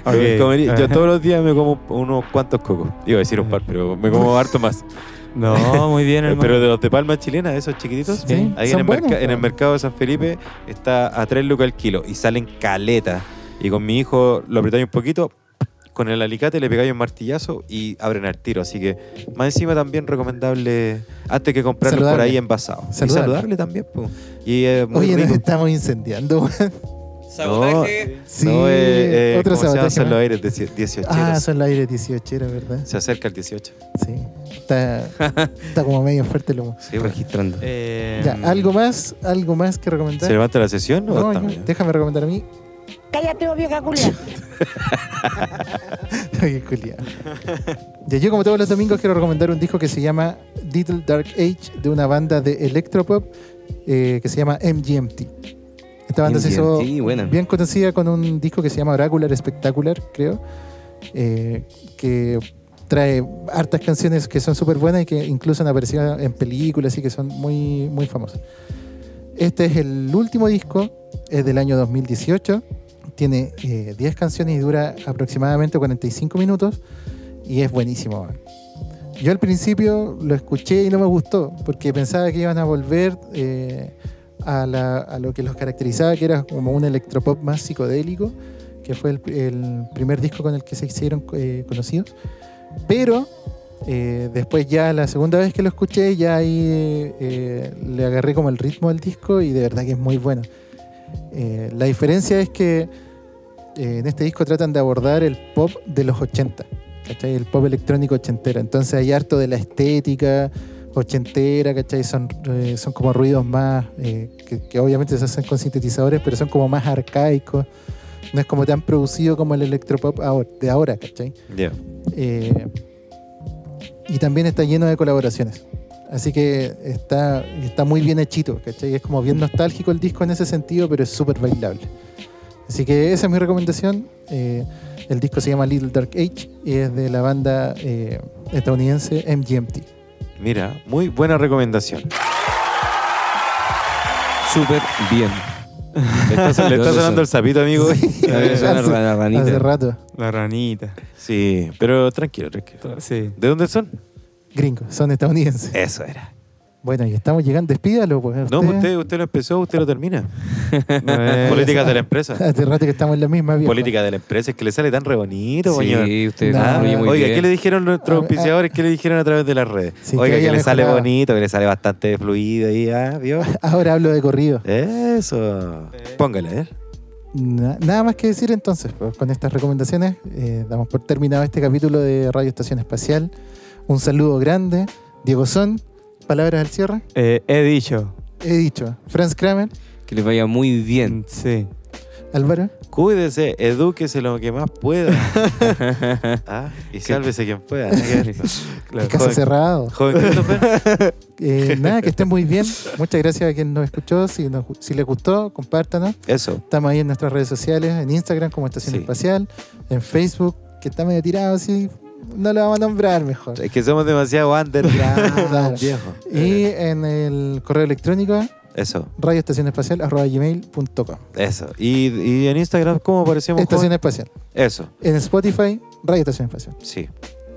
Yo comería- yo Ajá. todos los días me como unos cuantos cocos. Iba a decir un par, pero me como harto más. No, muy bien, hermano. Pero de los de palma chilena, esos chiquititos, Sí, ahí en el, buenos, en el po. mercado de San Felipe está a 3 lucas el kilo y salen caleta. Y con mi hijo lo apretáis un poquito, con el alicate le pegáis un martillazo y abren al tiro. Así que más encima también recomendable antes que comprarlo por Saludable. ahí envasado. Y Saludable. saludable también. po. Y es muy Oye, nos rico. estamos incendiando, weón. No, Sí, no, eh, eh, otro sabotaje Son los aires 18 Ah, son los aires 18, era verdad. Se acerca el 18. Sí. Está, está como medio fuerte el humo. Sí, bueno. registrando. Eh, Ya, ¿algo más? ¿Algo más que recomendar? ¿Se levanta la sesión o No, estamos yo- déjame recomendar a mí. Cállate, vieja culia. Ay, culiao. Ya, yo como todos los domingos quiero recomendar un disco que se llama Little Dark Age de una banda de electropop eh, que se llama MGMT. Esta banda se hizo buena. bien conocida con un disco que se llama Oracular Spectacular, creo, eh, que trae hartas canciones que son súper buenas y que incluso han aparecido en películas y que son muy, muy famosas. Este es el último disco, es del año 2018, tiene eh, 10 canciones y dura aproximadamente 45 minutos y es buenísimo. Yo al principio lo escuché y no me gustó porque pensaba que iban a volver eh, a, lo que los caracterizaba, que era como un electropop más psicodélico, que fue el, primer disco con el que se hicieron eh, conocidos. Pero eh, después ya la segunda vez que lo escuché, ya ahí le agarré como el ritmo al disco y de verdad que es muy bueno. La diferencia es que eh, en este disco tratan de abordar el pop de los 80, ¿cachai? El pop electrónico ochentero. Entonces hay harto de la estética ochentera, ¿cachai? Son, eh, son como ruidos más, eh, que, que obviamente se hacen con sintetizadores, pero son como más arcaicos. No es como tan producido como el electropop ahora- de ahora, ¿cachai? Ya. Eh, y también está lleno de colaboraciones. Así que está, está muy bien hechito, ¿cachai? Es como bien nostálgico el disco en ese sentido, pero es súper bailable. Así que esa es mi recomendación. Eh, el disco se llama Little Dark Age y es de la banda eh, estadounidense MGMT. Mira, muy buena recomendación. Súper bien. Le está, le está sonando el sapito, amigo. Suena Hace- la ranita. Hace rato. La ranita. Sí, pero tranquilo, tranquilo. Sí. ¿De dónde son? Gringos, son estadounidenses. Eso era. Bueno, y estamos llegando. Despídalo, pues. No, usted, usted lo empezó, usted lo termina. Eh, Políticas de la empresa. Hace rato que estamos en la misma vieja. Política de la empresa, es que le sale tan re bonito, señor. Sí, usted No. fluye muy Oiga, bien. ¿qué le dijeron nuestros A- a- auspiciadores? ¿Qué le dijeron a través de las redes? Sí, que Oiga, que, le sale mejorado. bonito, que le sale bastante fluido ahí, ¿ah? ¿Vio? Ahora hablo de corrido. Eso. Póngale, ¿eh? Na- nada más que decir entonces, pues, con estas recomendaciones eh, damos por terminado este capítulo de Radio Estación Espacial. Un saludo grande. Diego Son, palabras al cierre. eh, he dicho. He dicho. Franz Kramer, Que les vaya muy bien. Sí. Álvaro. Cuídese, edúquese lo que más pueda. ah, y sálvese quien pueda. el caso Joven- cerrado. Joven. Eh, nada, que estén muy bien. Muchas gracias a quien nos escuchó. Si, nos- si les gustó, compártanos. Eso. Estamos ahí en nuestras redes sociales, en Instagram como Estación Sí. Espacial, en Facebook, que está medio tirado así. No lo vamos a nombrar mejor. Es que somos demasiado underground, Claro. viejo. Y en el correo electrónico Eso, radioestacionespacial.gmail.com eso. Y, y en Instagram, ¿cómo aparecemos? Estación? Espacial. Eso, En Spotify, Radio Estación Espacial. sí.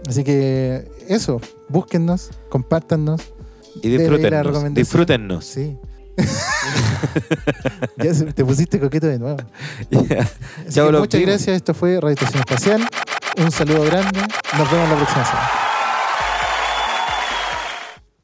Así que eso, búsquennos, compártannos. Y Dele la disfrútennos. recomendación. Disfrútennos. Sí. ya se- te pusiste coqueto de nuevo. Chao, los muchas vimos. gracias. Esto fue Radio Estación Espacial. Un saludo grande. Nos vemos la próxima semana.